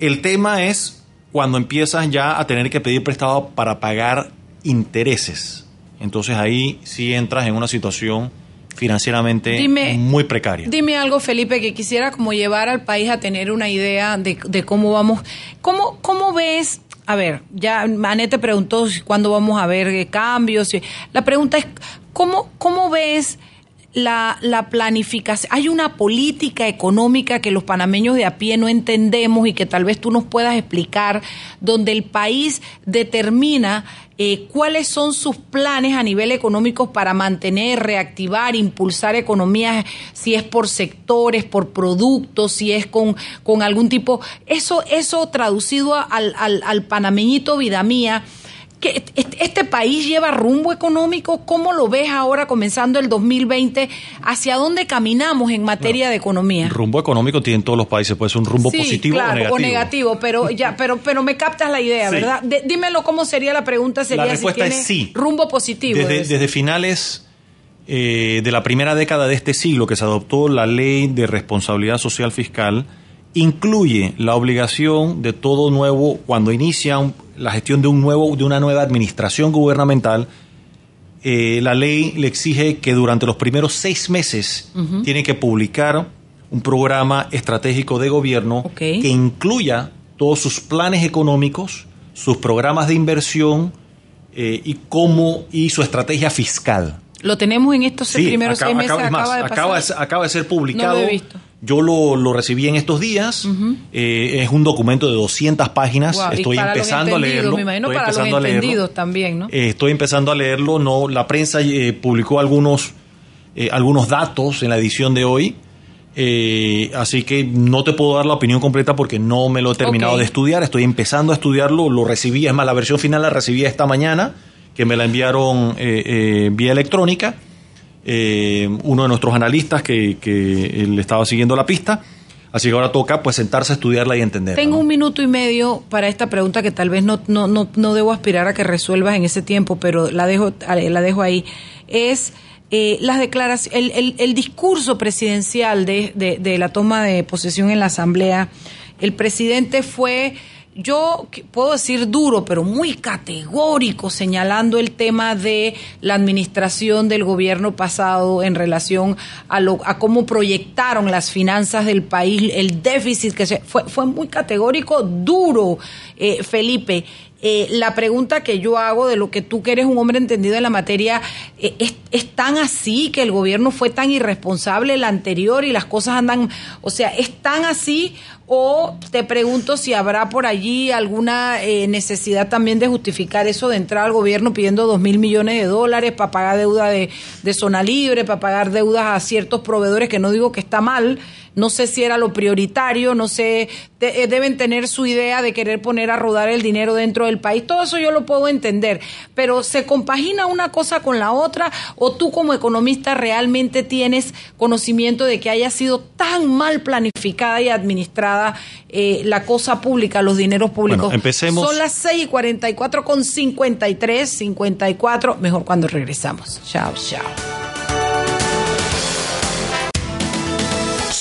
El tema es cuando empiezas ya a tener que pedir prestado para pagar intereses. Entonces ahí sí entras en una situación financieramente Dime- muy precaria. Dime algo, Felipe, que quisiera como llevar al país a tener una idea de, de cómo vamos. ¿Cómo, ¿Cómo ves? A ver, ya Mané te preguntó si cuándo vamos a ver eh, cambios. La pregunta es, ¿cómo, cómo ves la, la planificación? ¿Hay una política económica que los panameños de a pie no entendemos y que tal vez tú nos puedas explicar, donde el país determina eh, cuáles son sus planes a nivel económico para mantener, reactivar, impulsar economías, si es por sectores, por productos, si es con, con algún tipo. Eso, eso traducido al, al, al panameñito vida mía. Que este, país lleva rumbo económico? ¿Cómo lo ves ahora comenzando el 2020? ¿Hacia dónde caminamos en materia de economía? Rumbo económico tienen todos los países, puede ser un rumbo Sí, positivo claro, o negativo. pero [laughs] ya, pero, pero me captas la idea, Sí. ¿verdad? De- dímelo cómo sería la pregunta, sería respuesta si es sí. rumbo positivo. Desde finales eh, de la primera década de este siglo que se adoptó la ley de responsabilidad social fiscal, incluye la obligación de todo nuevo, cuando inicia un- la gestión de, un nuevo, de una nueva administración gubernamental, eh, la ley le exige que durante los primeros seis meses tiene que publicar un programa estratégico de gobierno que incluya todos sus planes económicos, sus programas de inversión eh, y cómo y su estrategia fiscal. Lo tenemos en estos Sí, primeros acaba- seis meses, acaba- de pasar. acaba de- acaba de ser publicado. No lo he visto. Yo lo, lo recibí en estos días. Eh, es un documento de 200 páginas. Estoy empezando a leerlo. Me imagino Estoy para empezando a leerlo. entendidos también, ¿no? Eh, estoy empezando a leerlo. No, la prensa eh, publicó algunos, eh, algunos datos en la edición de hoy. Eh, así que no te puedo dar la opinión completa porque no me lo he terminado de estudiar. Estoy empezando a estudiarlo. Lo recibí, es más, la versión final la recibí esta mañana, que me la enviaron vía electrónica. Eh, uno de nuestros analistas que, que eh, le estaba siguiendo la pista. Así que ahora toca pues sentarse a estudiarla y entenderla. Tengo un minuto y medio para esta pregunta que tal vez no, no, no, no debo aspirar a que resuelvas en ese tiempo, pero la dejo, la dejo ahí. Es eh, las declaraciones, el, el, el discurso presidencial de, de, de la toma de posesión en la Asamblea. El presidente fue, yo puedo decir duro, pero muy categórico, señalando el tema de la administración del gobierno pasado en relación a, lo, a cómo proyectaron las finanzas del país, el déficit que se fue, fue muy categórico, duro, eh, Felipe. Eh, la pregunta que yo hago de lo que tú que eres un hombre entendido en la materia, eh, ¿es, ¿es tan así que el gobierno fue tan irresponsable el anterior y las cosas andan, o sea, ¿es tan así o te pregunto si habrá por allí alguna eh, necesidad también de justificar eso de entrar al gobierno pidiendo dos mil millones de dólares para pagar deuda de, de zona libre, para pagar deudas a ciertos proveedores que no digo que está mal, no sé si era lo prioritario, no sé, de- eh, deben tener su idea de querer poner a rodar el dinero dentro del país, todo eso yo lo puedo entender, pero ¿se compagina una cosa con la otra o tú como economista realmente tienes conocimiento de que haya sido tan mal planificada y administrada eh, la cosa pública, los dineros públicos? Bueno, empecemos. Son las 6 y 44 con 53, 54, mejor cuando regresamos. Chao, chao.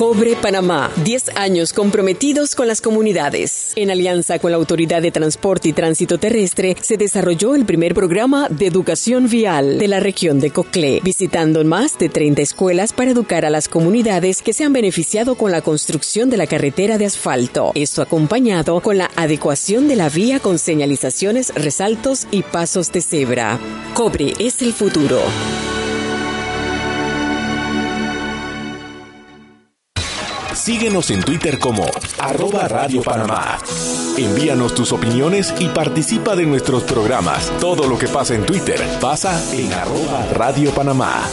Cobre Panamá, 10 años comprometidos con las comunidades. En alianza con la Autoridad de Transporte y Tránsito Terrestre, se desarrolló el primer programa de educación vial de la región de Coclé, visitando más de 30 escuelas para educar a las comunidades que se han beneficiado con la construcción de la carretera de asfalto. Esto acompañado con la adecuación de la vía con señalizaciones, resaltos y pasos de cebra. Cobre es el futuro. Síguenos en Twitter como arroba Radio Panamá. Envíanos tus opiniones y participa de nuestros programas. Todo lo que pasa en Twitter pasa en arroba Radio Panamá.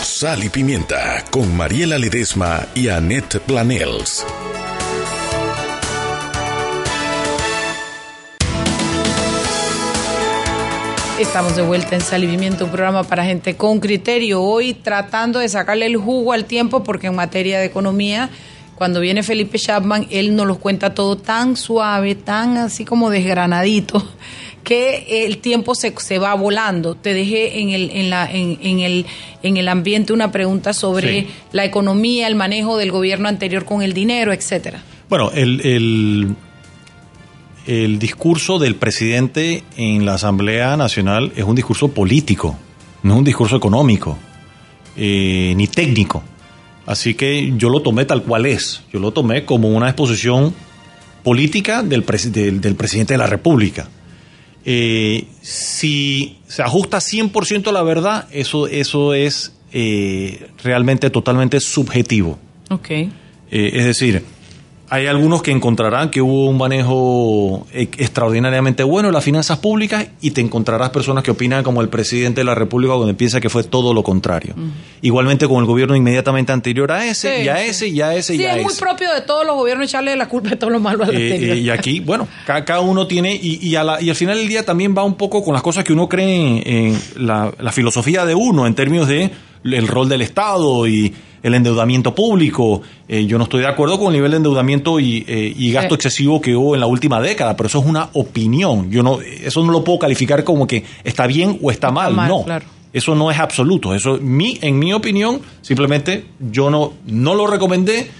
Sal y Pimienta con Mariela Ledesma y Annette Planels. Estamos de vuelta en Salivimiento, un programa para gente con criterio. Hoy tratando de sacarle el jugo al tiempo, porque en materia de economía, cuando viene Felipe Chapman, él nos lo cuenta todo tan suave, tan así como desgranadito, [laughs] que el tiempo se, se va volando. Te dejé en el, en, la, en, en el, en el ambiente una pregunta sobre Sí. la economía, el manejo del gobierno anterior con el dinero, etcétera. Bueno, el, el, el discurso del presidente en la Asamblea Nacional es un discurso político, no es un discurso económico, eh, ni técnico. Así que yo lo tomé tal cual es. Yo lo tomé como una exposición política del, presi- del, del presidente de la República. Eh, si se ajusta 100% a la verdad, eso, eso es eh, realmente totalmente subjetivo. Ok. Eh, es decir, hay algunos que encontrarán que hubo un manejo e- extraordinariamente bueno de las finanzas públicas y te encontrarás personas que opinan como el presidente de la República donde piensa que fue todo lo contrario. Igualmente con el gobierno inmediatamente anterior a ese, Sí, y a ese, y a ese, Sí, y a es muy propio de todos los gobiernos echarle la culpa de todo lo malo al Eh, anterior. eh, y aquí, bueno, cada, cada uno tiene, y, y, a la- y al final del día también va un poco con las cosas que uno cree en, en la, la filosofía de uno en términos de el rol del Estado y el endeudamiento público. Eh, yo no estoy de acuerdo con el nivel de endeudamiento y, eh, y gasto Sí. excesivo que hubo en la última década, pero eso es una opinión. Yo no, eso no lo puedo calificar como que está bien o está, mal. mal, no. claro. Eso no es absoluto. Eso, mi, en mi opinión, simplemente yo no, no lo recomendé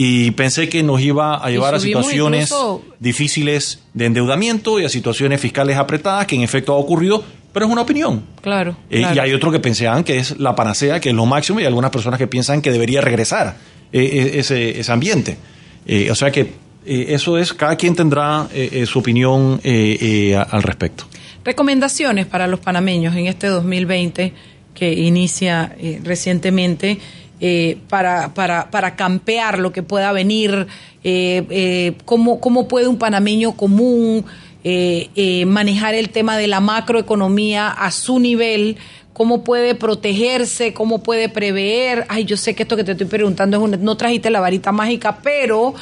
y pensé que nos iba a llevar a situaciones incluso- difíciles de endeudamiento y a situaciones fiscales apretadas, que en efecto ha ocurrido, pero es una opinión. Claro. Eh, claro. Y hay otros que pensaban que es la panacea, que es lo máximo, y algunas personas que piensan que debería regresar eh, eh, ese, ese ambiente. Eh, o sea que eso es, cada quien tendrá su opinión al respecto. Recomendaciones para los panameños en este 2020 que inicia recientemente eh, para, para, para campear lo que pueda venir, eh, eh, cómo, cómo puede un panameño común eh, eh, manejar el tema de la macroeconomía a su nivel, cómo puede protegerse, cómo puede prever. Ay, yo sé que esto que te estoy preguntando es un- no trajiste la varita mágica, pero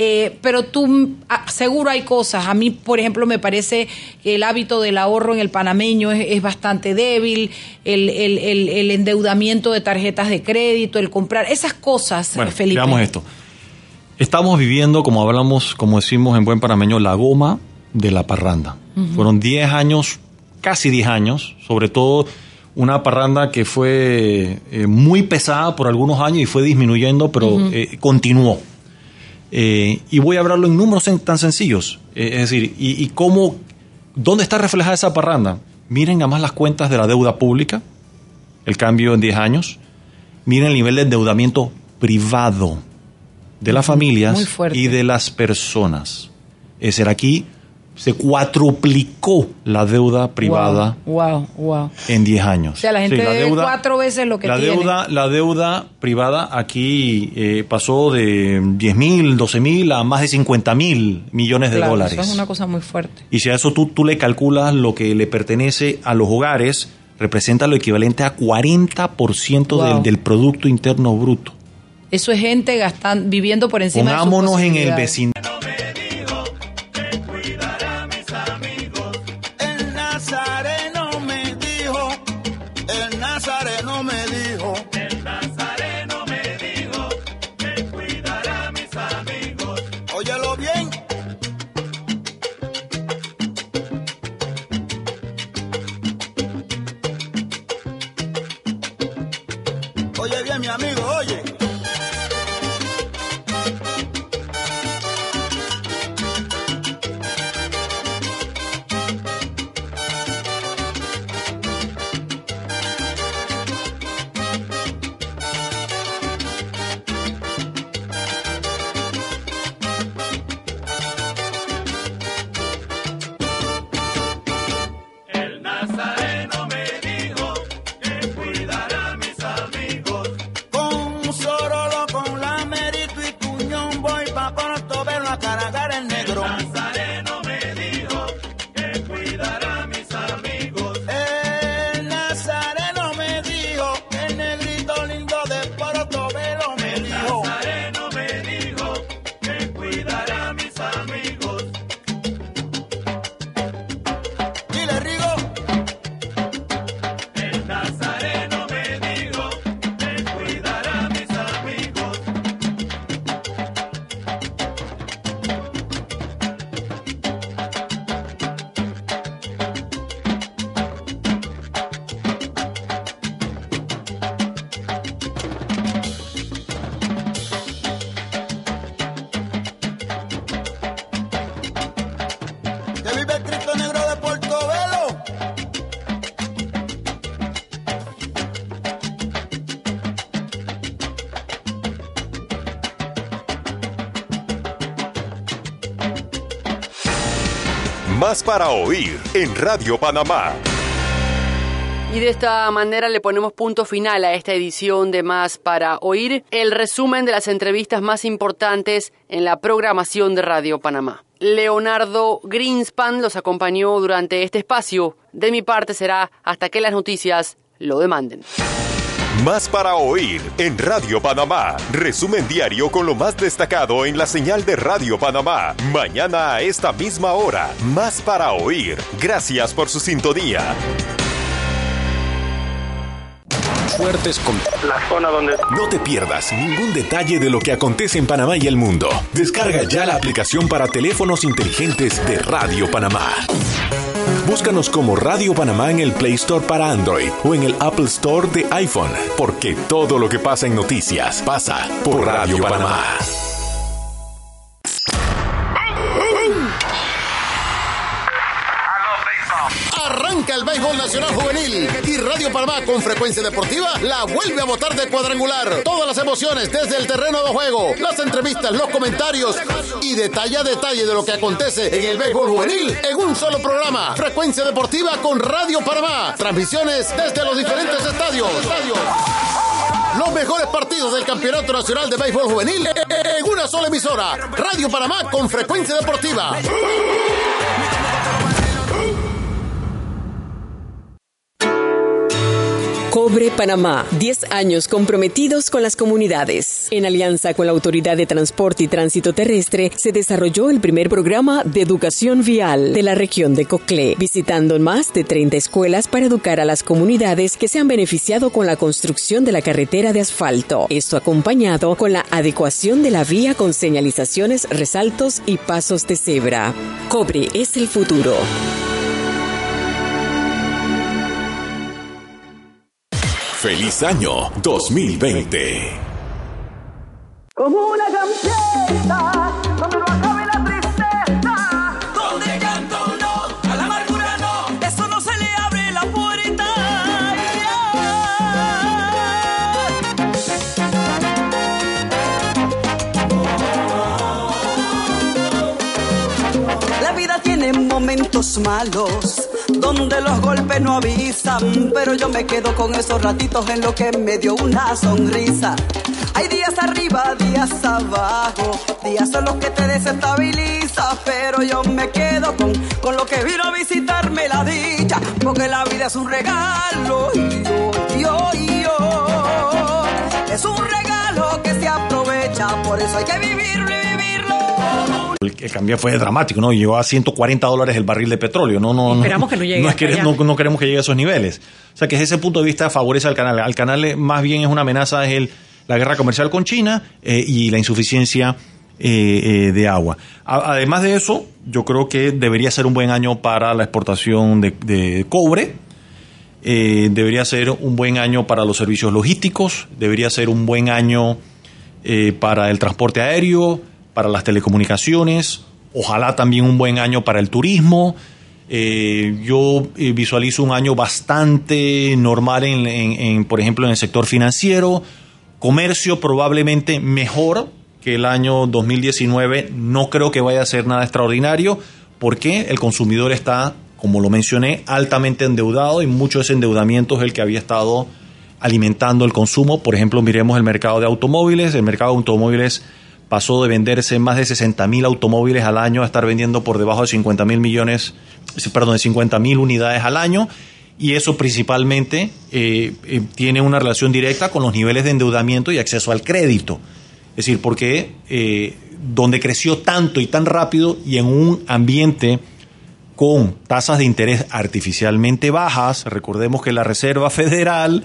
eh, pero tú, ah, seguro hay cosas. A mí, por ejemplo, me parece que el hábito del ahorro en el panameño es, es bastante débil, el, el- el- el endeudamiento de tarjetas de crédito, el comprar, esas cosas, Bueno, Felipe. veamos esto. Estamos viviendo, como hablamos, como decimos en buen panameño, la goma de la parranda. Fueron 10 años, casi 10 años, sobre todo una parranda que fue eh, muy pesada por algunos años y fue disminuyendo, pero eh, continuó. Eh, y voy a hablarlo en números tan sencillos. Eh, es decir, y, y cómo, ¿dónde está reflejada esa parranda? Miren nada más las cuentas de la deuda pública, el cambio en 10 años. Miren el nivel de endeudamiento privado de las familias y de las personas. Es decir, aquí se cuatruplicó la deuda privada Wow, wow. en 10 años. O sea, la gente Sí, debe cuatro veces lo que la tiene. deuda, la deuda privada aquí eh, pasó de 10 mil, 12 mil a más de 50 mil millones de Claro, dólares. Eso es una cosa muy fuerte. Y si a eso tú, tú le calculas lo que le pertenece a los hogares, representa lo equivalente a 40% Wow. del, del Producto Interno Bruto. Eso es gente gastan, viviendo por encima Pongámonos de sus en el vecindario. Más para oír en Radio Panamá. Y de esta manera le ponemos punto final a esta edición de Más para Oír, el resumen de las entrevistas más importantes en la programación de Radio Panamá. Leonardo Greenspan los acompañó durante este espacio. De mi parte será hasta que las noticias lo demanden. Más para oír en Radio Panamá. Resumen diario con lo más destacado en la señal de Radio Panamá. Mañana a esta misma hora. Más para oír. Gracias por su sintonía. Fuertes con La zona donde... No te pierdas ningún detalle de lo que acontece en Panamá y el mundo. Descarga ya la aplicación para teléfonos inteligentes de Radio Panamá. Búscanos como Radio Panamá en el Play Store para Android o en el Apple Store de iPhone, porque todo lo que pasa en noticias pasa por Radio Panamá. El béisbol nacional juvenil y Radio Panamá con frecuencia deportiva la vuelve a votar de cuadrangular. Todas las emociones desde el terreno de juego, las entrevistas, los comentarios y detalle a detalle de lo que acontece en el béisbol juvenil en un solo programa. Frecuencia deportiva con Radio Panamá. Transmisiones desde los diferentes estadios. Los mejores partidos del Campeonato Nacional de Béisbol Juvenil en una sola emisora. Radio Panamá con frecuencia deportiva. Cobre Panamá, 10 años comprometidos con las comunidades. En alianza con la Autoridad de Transporte y Tránsito Terrestre, se desarrolló el primer programa de educación vial de la región de Coclé, visitando más de 30 escuelas para educar a las comunidades que se han beneficiado con la construcción de la carretera de asfalto. Esto acompañado con la adecuación de la vía con señalizaciones, resaltos y pasos de cebra. Cobre es el futuro. Feliz año 2020. Como una gambieta, donde no acabe la tristeza. Donde canto no, a la amargura no, eso no se le abre la puerta. La vida tiene momentos malos, donde los golpes no avisan, pero yo me quedo con esos ratitos en lo que me dio una sonrisa. Hay días arriba, días abajo, días son los que te desestabilizan, pero yo me quedo con, con lo que vino a visitarme la dicha, porque la vida es un regalo y yo, yo, yo, es un regalo que se aprovecha, por eso hay que vivirlo. El, el cambio fue dramático, ¿no? Llegó a 140 dólares el barril de petróleo. No, no, no- Esperamos que no llegue No, es que- no, no queremos que llegue a esos niveles. O sea, que desde ese punto de vista favorece al canal. Al canal más bien es una amenaza, es el, la guerra comercial con China eh, y la insuficiencia eh, eh, de agua. A- además de eso, yo creo que debería ser un buen año para la exportación de, de cobre. eh, debería ser un buen año para los servicios logísticos, debería ser un buen año eh, para el transporte aéreo, para las telecomunicaciones, ojalá también un buen año para el turismo. Eh, yo eh, visualizo un año bastante normal, en, por ejemplo, en el sector financiero, comercio probablemente mejor que el año 2019. No creo que vaya a ser nada extraordinario porque el consumidor está, como lo mencioné, altamente endeudado y mucho de ese endeudamiento es el que había estado alimentando el consumo. Por ejemplo, miremos el mercado de automóviles. El mercado de automóviles pasó de venderse más de 60 mil automóviles al año a estar vendiendo por debajo de 50 mil millones, perdón, de 50 mil unidades al año. Y eso principalmente eh, eh, tiene una relación directa con los niveles de endeudamiento y acceso al crédito. Es decir, porque eh, donde creció tanto y tan rápido y en un ambiente con tasas de interés artificialmente bajas, recordemos que la Reserva Federal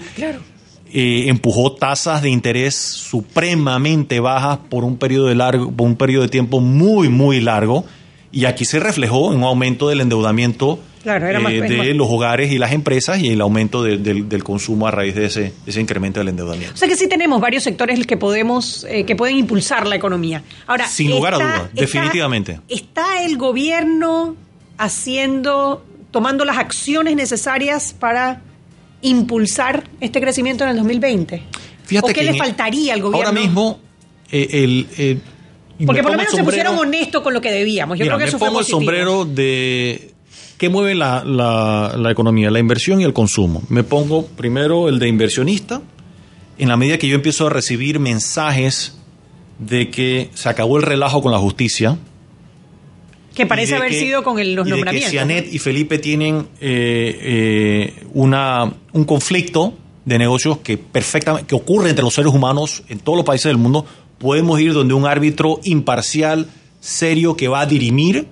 eh, empujó tasas de interés supremamente bajas por un periodo de largo, por un periodo de tiempo muy muy largo y aquí se reflejó en un aumento del endeudamiento Claro, era más- eh, de más- los hogares y las empresas y el aumento de- del- del consumo a raíz de ese, ese incremento del endeudamiento. O sea que sí tenemos varios sectores que podemos, eh, que pueden impulsar la economía. Ahora, Sin lugar a está- dudas, está- definitivamente. ¿Está el gobierno haciendo, tomando las acciones necesarias para impulsar este crecimiento en el 2020? Fíjate ¿O qué que le faltaría al gobierno? Ahora mismo, eh, el, eh, Porque por lo menos se pusieron honestos con lo que debíamos. Yo Mira, creo que me eso fue pongo el sombrero de qué mueve la, la- la economía, la inversión y el consumo. Me pongo primero el de inversionista. En la medida que yo empiezo a recibir mensajes de que se acabó el relajo con la justicia, Que parece haber que- sido con el- los y de que nombramientos. Cianet y Felipe tienen eh, eh, una, un conflicto de negocios que perfectamente que ocurre entre los seres humanos en todos los países del mundo. Podemos ir donde un árbitro imparcial, serio, que va a dirimir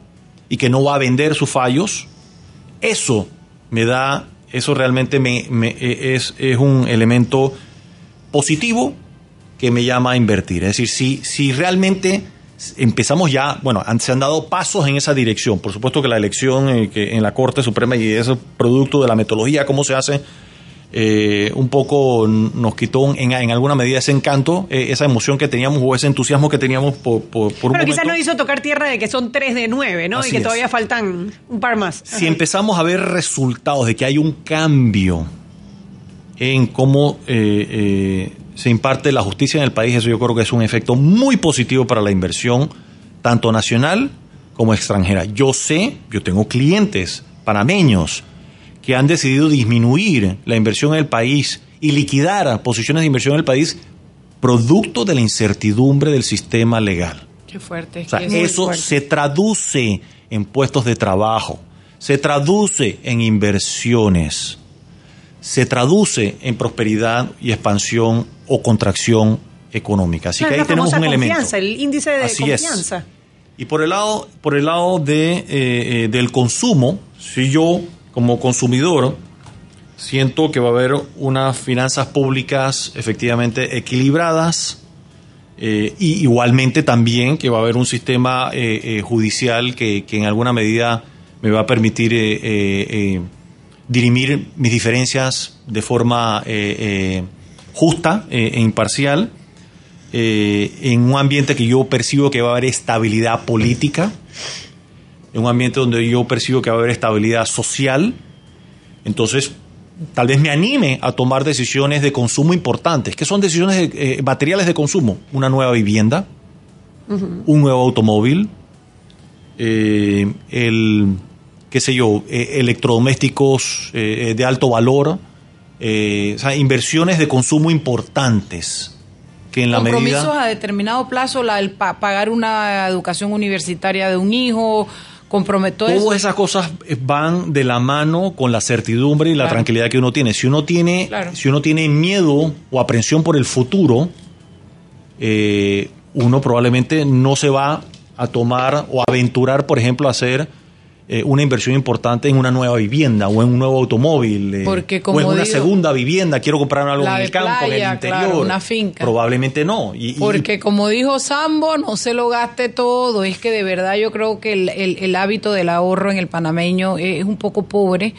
y que no va a vender sus fallos. Eso me da, eso realmente me, me- eh, es, es un elemento positivo que me llama a invertir. Es decir, si, si realmente empezamos ya, bueno, se han dado pasos en esa dirección. Por supuesto que la elección eh, que en la Corte Suprema y ese producto de la metodología, cómo se hace, eh, un poco nos quitó en, en alguna medida ese encanto, eh, esa emoción que teníamos o ese entusiasmo que teníamos por, por, por un Pero quizás momento. no hizo tocar tierra de que son tres de nueve, ¿no? Así y que es. todavía faltan un par más. Si empezamos a ver resultados de que hay un cambio en cómo eh, eh, se imparte la justicia en el país, eso yo creo que es un efecto muy positivo para la inversión, tanto nacional como extranjera. Yo sé, yo tengo clientes panameños que han decidido disminuir la inversión en el país y liquidar posiciones de inversión en el país producto de la incertidumbre del sistema legal. Qué fuerte. O sea, eso fuerte. se traduce en puestos de trabajo, se traduce en inversiones, se traduce en prosperidad y expansión o contracción económica. Así Claro, que ahí tenemos un elemento. el índice de Así es. confianza. Y por el lado, por el lado de, eh, eh, del consumo, si yo como consumidor siento que va a haber unas finanzas públicas efectivamente equilibradas, eh, y igualmente también que va a haber un sistema eh, eh, judicial que, que en alguna medida me va a permitir dirimir mis diferencias de forma eh, eh, justa eh, e imparcial, en un ambiente que yo percibo que va a haber estabilidad política, en un ambiente donde yo percibo que va a haber estabilidad social, entonces tal vez me anime a tomar decisiones de consumo importantes. ¿Qué son decisiones de- eh, materiales de consumo? Una nueva vivienda, un nuevo automóvil, eh, el, qué sé yo, eh, electrodomésticos eh, de alto valor, eh, o sea, inversiones de consumo importantes que en la Compromisos medida... a determinado plazo, la, el pa- pagar una educación universitaria de un hijo, comprometo eso. Todas esas cosas eh, van de la mano con la certidumbre y la Claro. tranquilidad que uno tiene. Si uno tiene, Claro. si uno tiene miedo o aprensión por el futuro, eh, uno probablemente no se va a tomar o aventurar, por ejemplo, a hacer eh, una inversión importante en una nueva vivienda o en un nuevo automóvil eh, Porque como o en una segunda vivienda. Quiero comprar algo en el campo, en el interior. claro, una finca. Probablemente no. Y- y- Porque como dijo Sambo, no se lo gaste todo. Es que de verdad yo creo que el, el- el hábito del ahorro en el panameño es un poco pobre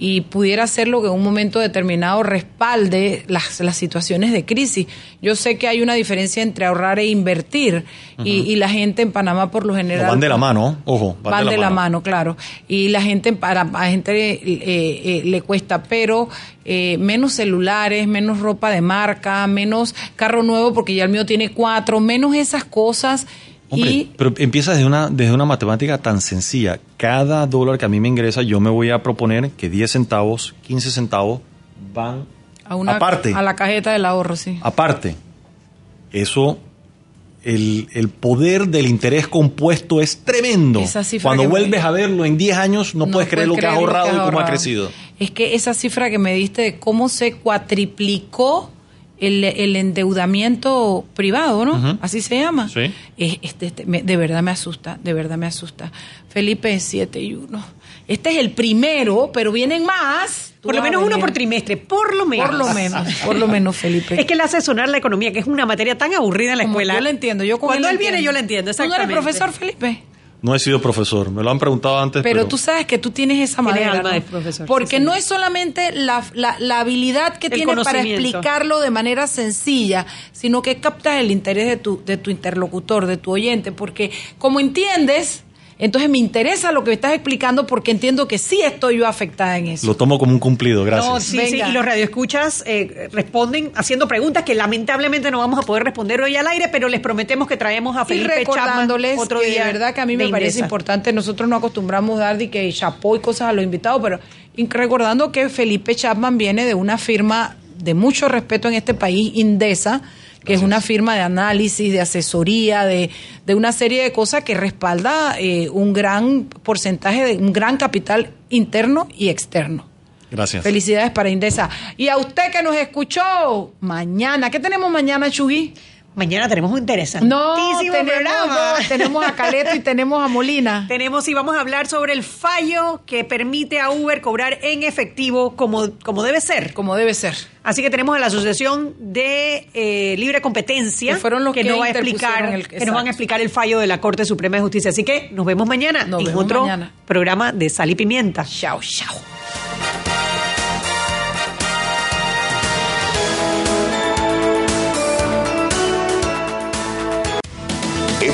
y pudiera hacerlo que en un momento determinado respalde las, las situaciones de crisis. Yo sé que hay una diferencia entre ahorrar e invertir y, y la gente en Panamá por lo general... No, van de la mano, ojo. Van, de, la, mano. claro. Y la gente, para a gente eh, eh, le cuesta, pero eh, menos celulares, menos ropa de marca, menos carro nuevo porque ya el mío tiene cuatro, menos esas cosas. Hombre, y pero empieza desde una, desde una matemática tan sencilla. Cada dólar que a mí me ingresa, yo me voy a proponer que 10 centavos, 15 centavos van a una, aparte. a la cajeta del ahorro, sí. Aparte, eso, el, el poder del interés compuesto es tremendo. Esa cifra Cuando me- vuelves a verlo en 10 años, no, No puedes creer lo que has creer lo que ahorrado y cómo ha ahorrado. crecido. Es que esa cifra que me diste de cómo se cuatriplicó el, el endeudamiento privado, ¿no? Así se llama. Sí. Es- este, este, me- de verdad me asusta, de verdad me asusta. Felipe es 7 y 1. Este es el primero, pero vienen más. Por lo menos uno por trimestre, por lo menos. Por lo menos, por lo menos, Felipe. Es que el asesorar la economía, que es una materia tan aburrida en la Como escuela. yo la entiendo, yo con Cuando él él viene, yo la entiendo, ¿Tú no exactamente. eres profesor, Felipe? No he sido profesor, me lo han preguntado antes, Pero, pero, tú sabes que tú tienes esa alma ¿no? de profesor, Porque sí, no es solamente la, la- la habilidad que El tienes para explicarlo de manera sencilla, sino que captas el interés de tu, de tu interlocutor, de tu oyente, porque como entiendes, entonces me interesa lo que me estás explicando porque entiendo que sí estoy yo afectada en eso. lo tomo como un cumplido, gracias. No, sí, sí, y los radioescuchas eh, responden haciendo preguntas que lamentablemente no vamos a poder responder hoy al aire, pero les prometemos que traemos a Y Felipe recordándoles Chapman otro que día. de verdad que a mí me parece Indesa. importante, nosotros no acostumbramos dar de que chapó y cosas a los invitados, pero recordando que Felipe Chapman viene de una firma de mucho respeto en este país, Indesa, que es una firma de análisis, de asesoría, de, de una serie de cosas que respalda eh, un gran porcentaje, de un gran capital interno y externo. Gracias. Felicidades para Indesa. Y a usted que nos escuchó mañana, ¿qué tenemos mañana, Chugui? Mañana tenemos un interesantísimo No, tenemos, programa. dos. tenemos a Caleto y tenemos a Molina. [laughs] Tenemos y vamos a hablar sobre el fallo que permite a Uber cobrar en efectivo como, como debe ser. Como debe ser. Así que tenemos a la Asociación de eh, Libre Competencia Que fueron los que nos va a explicar el- que nos van a explicar el fallo de la Corte Suprema de Justicia. Así que nos vemos mañana Nos en vemos otro mañana. programa de Sal y Pimienta. Chao, chao.